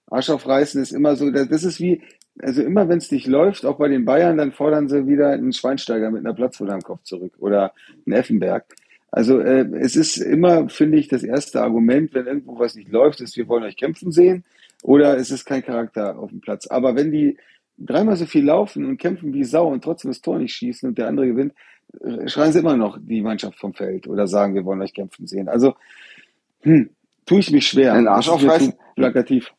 Arsch aufreißen ist immer so, das ist wie, also immer wenn es nicht läuft, auch bei den Bayern, dann fordern sie wieder einen Schweinsteiger mit einer Platzwunde am Kopf zurück oder einen Effenberg. Also äh, es ist immer, finde ich, das erste Argument, wenn irgendwo was nicht läuft, ist, wir wollen euch kämpfen sehen oder es ist kein Charakter auf dem Platz. Aber wenn die dreimal so viel laufen und kämpfen wie Sau und trotzdem das Tor nicht schießen und der andere gewinnt, schreien sie immer noch die Mannschaft vom Feld oder sagen, wir wollen euch kämpfen sehen. Also, hm, tue ich mich schwer. Ein Arsch aufreißen. Plakativ.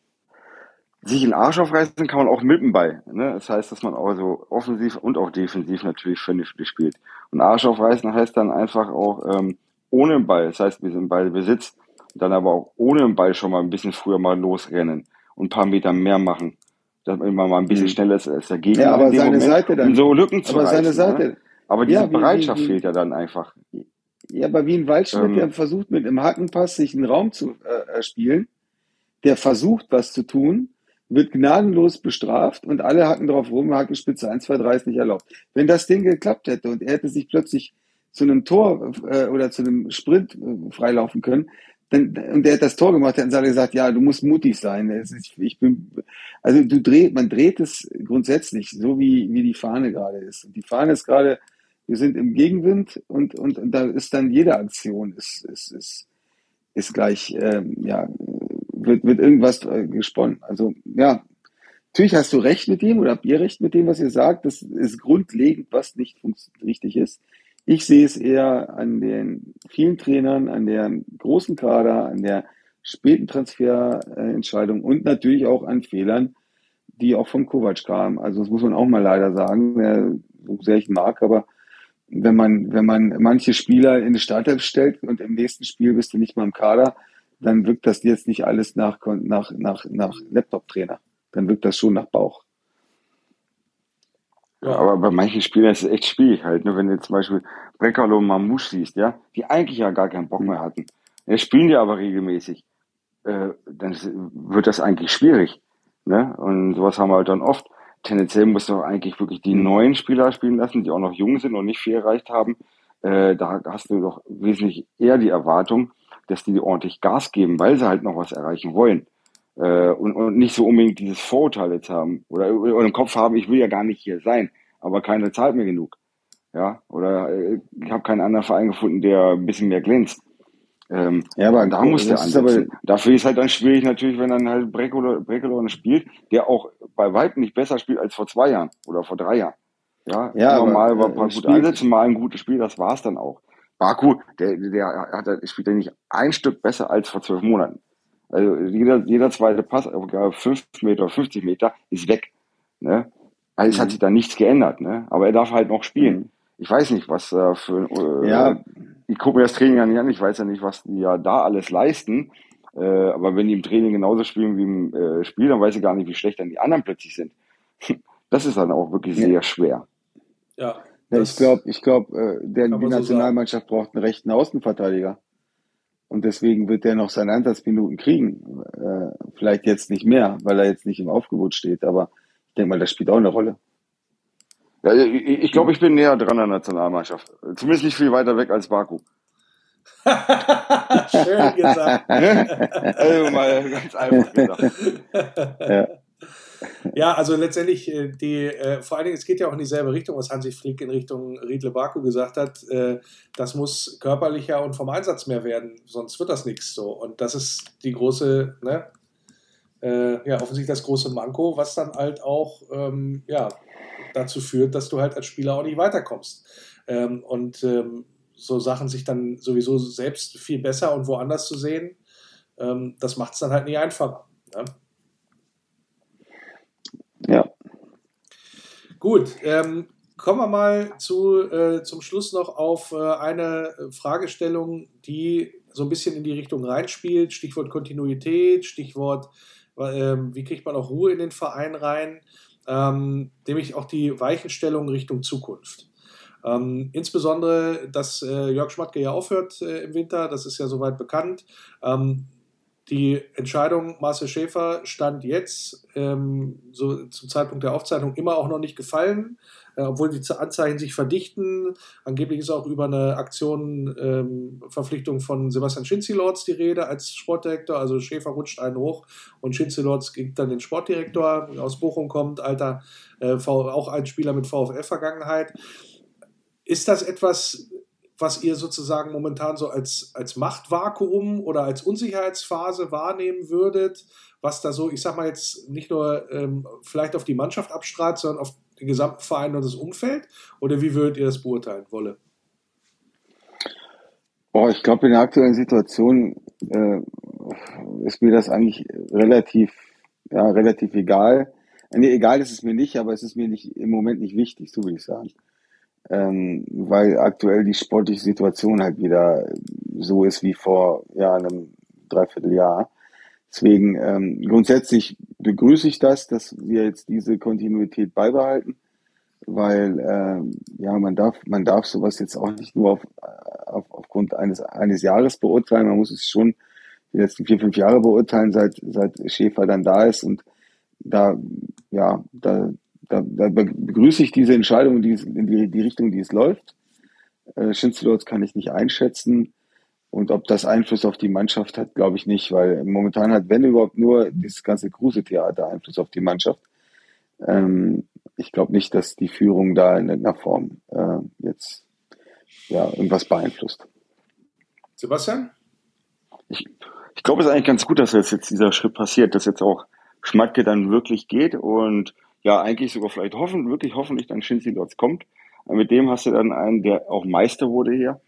Sich in Arsch aufreißen kann man auch mit dem Ball. Ne? Das heißt, dass man auch so offensiv und auch defensiv natürlich vernünftig spielt. Und Arsch aufreißen heißt dann einfach auch ähm, ohne den Ball. Das heißt, wir sind Ball besitzt. Dann aber auch ohne den Ball schon mal ein bisschen früher mal losrennen und ein paar Meter mehr machen. Dass man immer mal ein bisschen mhm. schneller ist als der Gegner. Ja, aber seine Moment, Seite dann. Um so Lücken zu aber reißen, seine Seite. Ne? Aber diese ja, wie, Bereitschaft wie, wie, fehlt ja dann einfach. Ja, aber wie ein Waldschmidt, ähm, der versucht mit einem Hackenpass sich einen Raum zu äh, spielen, der versucht, was zu tun, wird gnadenlos bestraft und alle hacken drauf rum, Hackenspitze 1, 2, 3 ist nicht erlaubt. Wenn das Ding geklappt hätte und er hätte sich plötzlich zu einem Tor äh, oder zu einem Sprint äh, freilaufen können, dann, und er hat das Tor gemacht, dann hat er gesagt, ja, du musst mutig sein. Ist, ich bin, also du dreht, man dreht es grundsätzlich, so wie, wie die Fahne gerade ist. Und die Fahne ist gerade wir sind im Gegenwind und, und, und da ist dann jede Aktion ist, ist, ist, ist gleich, ähm, ja, wird, wird irgendwas äh, gesponnen. Also ja, natürlich hast du recht mit dem oder habt ihr recht mit dem, was ihr sagt. Das ist grundlegend, was nicht richtig ist. Ich sehe es eher an den vielen Trainern, an der großen Kader, an der späten Transferentscheidung und natürlich auch an Fehlern, die auch von Kovac kamen. Also das muss man auch mal leider sagen, so sehr ich mag, aber wenn man, wenn man manche Spieler in die Startelf stellt und im nächsten Spiel bist du nicht mal im Kader, dann wirkt das jetzt nicht alles nach, nach, nach, nach Laptop-Trainer. Dann wirkt das schon nach Bauch. Ja, aber bei manchen Spielern ist es echt schwierig halt, ne? wenn du zum Beispiel Breckerlo und Mamouche siehst, ja, die eigentlich ja gar keinen Bock mehr hatten. Ja, spielen die aber regelmäßig. Äh, dann wird das eigentlich schwierig. Ne? Und sowas haben wir halt dann oft tendenziell musst du eigentlich wirklich die neuen Spieler spielen lassen, die auch noch jung sind und nicht viel erreicht haben. Äh, da hast du doch wesentlich eher die Erwartung, dass die ordentlich Gas geben, weil sie halt noch was erreichen wollen. Äh, und, und nicht so unbedingt dieses Vorurteil jetzt haben oder, oder im Kopf haben, ich will ja gar nicht hier sein, aber keiner zahlt mir genug. Ja, oder äh, ich habe keinen anderen Verein gefunden, der ein bisschen mehr glänzt. Ähm, ja, aber da muss der ansetzen. Aber, Dafür ist halt dann schwierig natürlich, wenn dann halt Breckelor spielt, der auch bei weitem nicht besser spielt als vor zwei Jahren oder vor drei Jahren. Ja, ja normal war ein paar gute mal ein gutes Spiel, das war's dann auch. Baku, der, der hat, spielt ja nicht ein Stück besser als vor zwölf Monaten. Also jeder, jeder zweite Pass, fünf Meter, 50 Meter, ist weg. Ne? Also es mhm. hat sich da nichts geändert, ne? Aber er darf halt noch spielen. Mhm. Ich weiß nicht, was äh, für äh, ja ich gucke mir das Training ja nicht an, ich weiß ja nicht, was die ja da alles leisten. Äh, aber wenn die im Training genauso spielen wie im äh, Spiel, dann weiß ich gar nicht, wie schlecht dann die anderen plötzlich sind. Das ist dann auch wirklich sehr schwer. Ja. ja ich glaube, ich glaub, äh, der, die Nationalmannschaft so braucht einen rechten Außenverteidiger. Und deswegen wird der noch seine Einsatzminuten kriegen. Äh, vielleicht jetzt nicht mehr, weil er jetzt nicht im Aufgebot steht, aber ich denke mal, das spielt auch eine Rolle. Ja, ich, ich glaube, ich bin näher dran an der Nationalmannschaft. Zumindest nicht viel weiter weg als Baku. Schön gesagt. also mal ganz einfach gesagt. ja. Ja, also letztendlich, äh, die, äh, vor allen Dingen, es geht ja auch in dieselbe Richtung, was Hansi Flick in Richtung Riedle Baku gesagt hat. Äh, das muss körperlicher und vom Einsatz mehr werden, sonst wird das nichts so. Und das ist die große, ne, äh, ja, offensichtlich das große Manko, was dann halt auch, ähm, ja, dazu führt, dass du halt als Spieler auch nicht weiterkommst. Ähm, und ähm, so Sachen sich dann sowieso selbst viel besser und woanders zu sehen, ähm, das macht es dann halt nicht einfacher. Ne? Ja. Gut, ähm, kommen wir mal zu, äh, zum Schluss noch auf äh, eine Fragestellung, die so ein bisschen in die Richtung reinspielt. Stichwort Kontinuität, Stichwort, äh, wie kriegt man auch Ruhe in den Verein rein, ähm, nämlich auch die Weichenstellung Richtung Zukunft. Ähm, insbesondere, dass äh, Jörg Schmatke ja aufhört äh, im Winter, das ist ja soweit bekannt. Ähm, die Entscheidung Marcel Schäfer stand jetzt ähm, so zum Zeitpunkt der Aufzeichnung immer auch noch nicht gefallen, obwohl die Anzeichen sich verdichten. Angeblich ist auch über eine Aktion ähm, Verpflichtung von Sebastian Schinzilords die Rede als Sportdirektor. Also Schäfer rutscht einen hoch und Schinzilords gibt dann den Sportdirektor. Aus Bochum kommt, alter, äh, auch ein Spieler mit VfL-Vergangenheit. Ist das etwas, was ihr sozusagen momentan so als, als Machtvakuum oder als Unsicherheitsphase wahrnehmen würdet, was da so, ich sag mal jetzt nicht nur ähm, vielleicht auf die Mannschaft abstrahlt, sondern auf den gesamten Verein und das Umfeld? Oder wie würdet ihr das beurteilen, Wolle? Oh, ich glaube, in der aktuellen Situation äh, ist mir das eigentlich relativ, ja, relativ egal. Nee, egal ist es mir nicht, aber es ist mir nicht im Moment nicht wichtig, so würde ich sagen ähm, weil aktuell die sportliche Situation halt wieder so ist wie vor ja, einem Dreivierteljahr. Deswegen ähm, grundsätzlich begrüße ich das, dass wir jetzt diese Kontinuität beibehalten, weil ähm, ja man darf man darf sowas jetzt auch nicht nur auf, auf, aufgrund eines eines Jahres beurteilen, man muss es schon die letzten vier fünf Jahre beurteilen, seit seit Schäfer dann da ist und da ja da da, da begrüße ich diese Entscheidung die, in die, die Richtung, die es läuft. Äh, Schinzelords kann ich nicht einschätzen. Und ob das Einfluss auf die Mannschaft hat, glaube ich nicht, weil momentan hat, wenn überhaupt, nur dieses ganze Kruse-Theater Einfluss auf die Mannschaft. Ähm, ich glaube nicht, dass die Führung da in irgendeiner Form äh, jetzt ja, irgendwas beeinflusst. Sebastian? Ich, ich glaube, es ist eigentlich ganz gut, dass jetzt dieser Schritt passiert, dass jetzt auch Schmatke dann wirklich geht und ja eigentlich sogar vielleicht hoffen, wirklich hoffentlich dann Shinzi dort kommt. Mit dem hast du dann einen, der auch Meister wurde hier.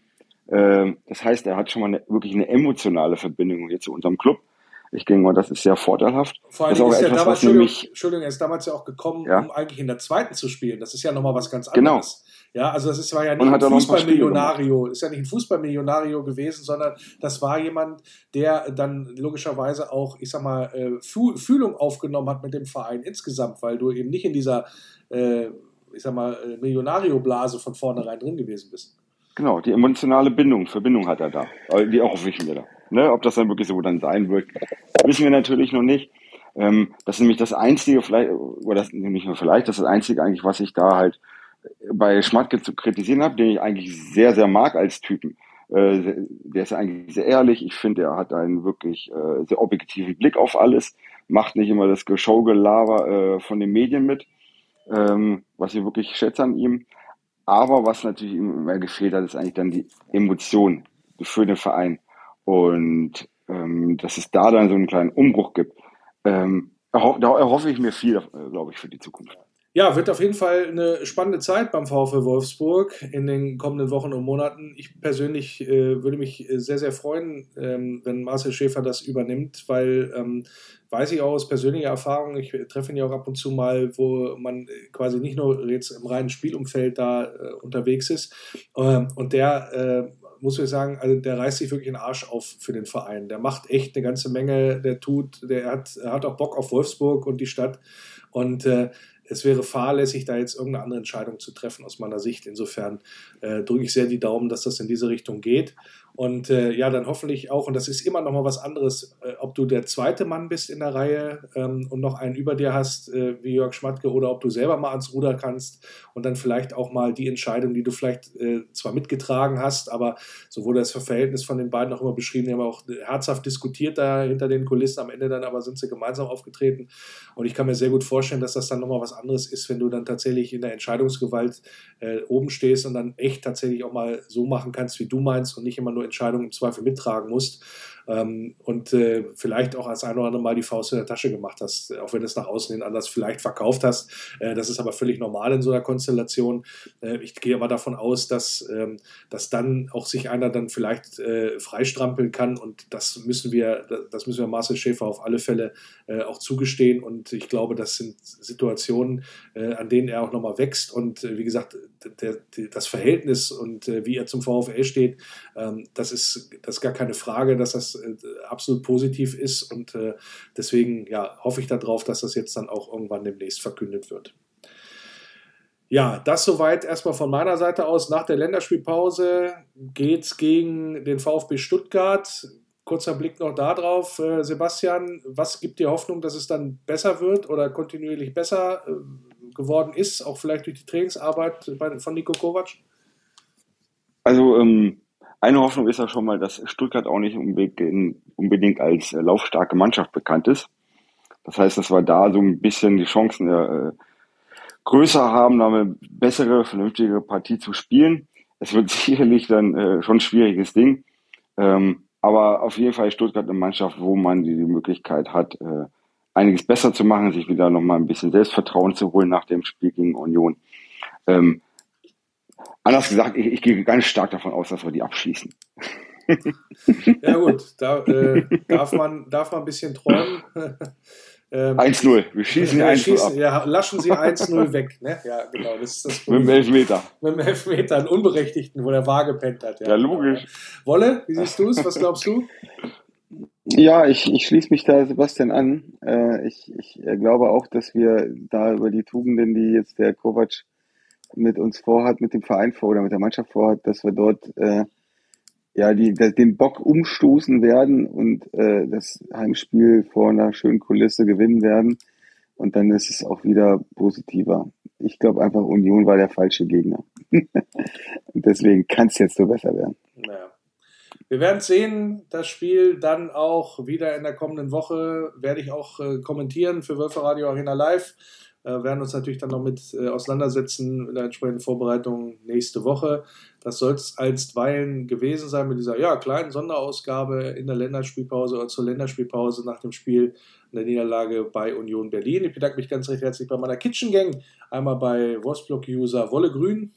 Ähm, das heißt, er hat schon mal eine, wirklich eine emotionale Verbindung hier zu unserem Club. Ich denke mal, das ist sehr vorteilhaft. Vor allem ist, ist etwas, damals, Entschuldigung, Entschuldigung, er ist damals ja auch gekommen, ja? um eigentlich in der zweiten zu spielen. Das ist ja nochmal was ganz anderes. Genau. Ja, also das ist, war ja nicht ein Fußballmillionario, ist ja nicht ein Fußballmillionario gewesen, sondern das war jemand, der dann logischerweise auch, ich sag mal, äh, Fühlung aufgenommen hat mit dem Verein insgesamt, weil du eben nicht in dieser, äh, ich sag mal, äh, Millionario-Blase von vornherein drin gewesen bist. Genau, die emotionale Bindung, Verbindung hat er da. Die auch wissen wir da. Ne? Ob das dann wirklich so dann sein wird, wissen wir natürlich noch nicht. Ähm, das ist nämlich das Einzige, vielleicht, oder das nicht nur vielleicht, das ist das Einzige eigentlich, was ich da halt bei Schmatke zu kritisieren habe, den ich eigentlich sehr, sehr mag als Typen. Äh, der ist eigentlich sehr ehrlich. Ich finde, er hat einen wirklich äh, sehr objektiven Blick auf alles, macht nicht immer das Showgelaber äh, von den Medien mit, ähm, was ich wirklich schätze an ihm. Aber was natürlich immer gefehlt hat, ist eigentlich dann die Emotion für den Verein. Und ähm, dass es da dann so einen kleinen Umbruch gibt, ähm, da erhoffe ich mir viel, äh, glaube ich, für die Zukunft. Ja, wird auf jeden Fall eine spannende Zeit beim VfL Wolfsburg in den kommenden Wochen und Monaten. Ich persönlich äh, würde mich sehr, sehr freuen, ähm, wenn Marcel Schäfer das übernimmt, weil ähm, weiß ich auch aus persönlicher Erfahrung, ich treffe ihn ja auch ab und zu mal, wo man quasi nicht nur jetzt im reinen Spielumfeld da äh, unterwegs ist. Äh, und der äh, muss ich sagen, also der reißt sich wirklich den Arsch auf für den Verein. Der macht echt eine ganze Menge, der tut, der hat, hat auch Bock auf Wolfsburg und die Stadt. Und äh, es wäre fahrlässig, da jetzt irgendeine andere Entscheidung zu treffen aus meiner Sicht. Insofern äh, drücke ich sehr die Daumen, dass das in diese Richtung geht. Und äh, ja, dann hoffentlich auch, und das ist immer noch mal was anderes, äh, ob du der zweite Mann bist in der Reihe ähm, und noch einen über dir hast, äh, wie Jörg Schmatke, oder ob du selber mal ans Ruder kannst und dann vielleicht auch mal die Entscheidung, die du vielleicht äh, zwar mitgetragen hast, aber so wurde das Verhältnis von den beiden auch immer beschrieben, die haben auch herzhaft diskutiert da hinter den Kulissen, am Ende dann aber sind sie gemeinsam aufgetreten. Und ich kann mir sehr gut vorstellen, dass das dann nochmal was anderes ist, wenn du dann tatsächlich in der Entscheidungsgewalt äh, oben stehst und dann echt tatsächlich auch mal so machen kannst, wie du meinst und nicht immer nur Entscheidungen im Zweifel mittragen musst ähm, und äh, vielleicht auch als ein oder andere Mal die Faust in der Tasche gemacht hast, auch wenn du es nach außen hin anders vielleicht verkauft hast. Äh, das ist aber völlig normal in so einer Konstellation. Äh, ich gehe aber davon aus, dass, ähm, dass dann auch sich einer dann vielleicht äh, freistrampeln kann und das müssen wir, das müssen wir Marcel Schäfer auf alle Fälle äh, auch zugestehen und ich glaube, das sind Situationen, äh, an denen er auch nochmal wächst und wie gesagt, der, der, das Verhältnis und wie er zum VfL steht, ähm, das ist, das ist gar keine Frage, dass das äh, absolut positiv ist und äh, deswegen ja, hoffe ich darauf, dass das jetzt dann auch irgendwann demnächst verkündet wird. Ja, das soweit erstmal von meiner Seite aus. Nach der Länderspielpause geht es gegen den VfB Stuttgart. Kurzer Blick noch darauf. Äh, Sebastian, was gibt dir Hoffnung, dass es dann besser wird oder kontinuierlich besser äh, geworden ist, auch vielleicht durch die Trainingsarbeit bei, von Nico Kovac? Also ähm, eine Hoffnung ist ja schon mal, dass Stuttgart auch nicht unbedingt als äh, laufstarke Mannschaft bekannt ist. Das heißt, dass wir da so ein bisschen die Chancen äh, größer haben, eine bessere, vernünftige Partie zu spielen. Es wird sicherlich dann äh, schon ein schwieriges Ding. Ähm, aber auf jeden Fall Stuttgart eine Mannschaft, wo man die, die Möglichkeit hat, äh, einiges besser zu machen, sich wieder nochmal ein bisschen Selbstvertrauen zu holen nach dem Spiel gegen Union. Ähm, Anders gesagt, ich, ich gehe ganz stark davon aus, dass wir die abschießen. ja gut, da äh, darf, man, darf man ein bisschen träumen. Ähm, 1-0, wir schießen ja, 1-0 ab. Ja, laschen sie 1-0 weg. Ne? Ja, genau. Das ist das Mit dem Elfmeter. Mit dem Elfmeter, einen Unberechtigten, wo der Waage pennt hat. Ja, ja logisch. Wolle, wie siehst du es? Was glaubst du? Ja, ich, ich schließe mich da Sebastian an. Äh, ich, ich glaube auch, dass wir da über die Tugenden, die jetzt der Kovac mit uns vorhat, mit dem Verein vor oder mit der Mannschaft vorhat, dass wir dort äh, ja die, den Bock umstoßen werden und äh, das Heimspiel vor einer schönen Kulisse gewinnen werden. Und dann ist es auch wieder positiver. Ich glaube einfach, Union war der falsche Gegner. und deswegen kann es jetzt nur besser werden. Naja. Wir werden sehen, das Spiel dann auch wieder in der kommenden Woche werde ich auch äh, kommentieren für Wölfe Radio Arena Live. Äh, werden uns natürlich dann noch mit äh, auseinandersetzen in der entsprechenden Vorbereitung nächste Woche. Das soll es einstweilen gewesen sein mit dieser ja, kleinen Sonderausgabe in der Länderspielpause oder zur Länderspielpause nach dem Spiel in der Niederlage bei Union Berlin. Ich bedanke mich ganz recht herzlich bei meiner Kitchen Gang, einmal bei Wolfsblock-User Wolle Grün.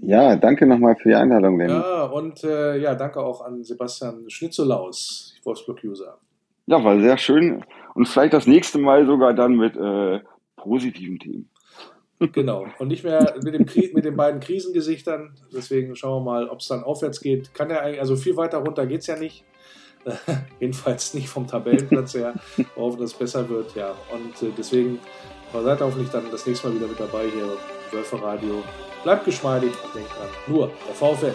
Ja, danke nochmal für die Einladung, Lenny. Ja, und äh, ja, danke auch an Sebastian Schnitzelaus, Wolfsblock-User. Ja, war sehr schön. Und vielleicht das nächste Mal sogar dann mit äh, positiven Themen. Genau. Und nicht mehr mit, dem mit den beiden Krisengesichtern. Deswegen schauen wir mal, ob es dann aufwärts geht. Kann ja eigentlich, also viel weiter runter geht es ja nicht. Jedenfalls nicht vom Tabellenplatz her. Wir hoffen, dass es besser wird. Ja. Und äh, deswegen seid hoffentlich dann das nächste Mal wieder mit dabei hier im Wölfer Radio. Bleibt geschmeidig und denkt dran. Nur der VfL.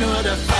notified.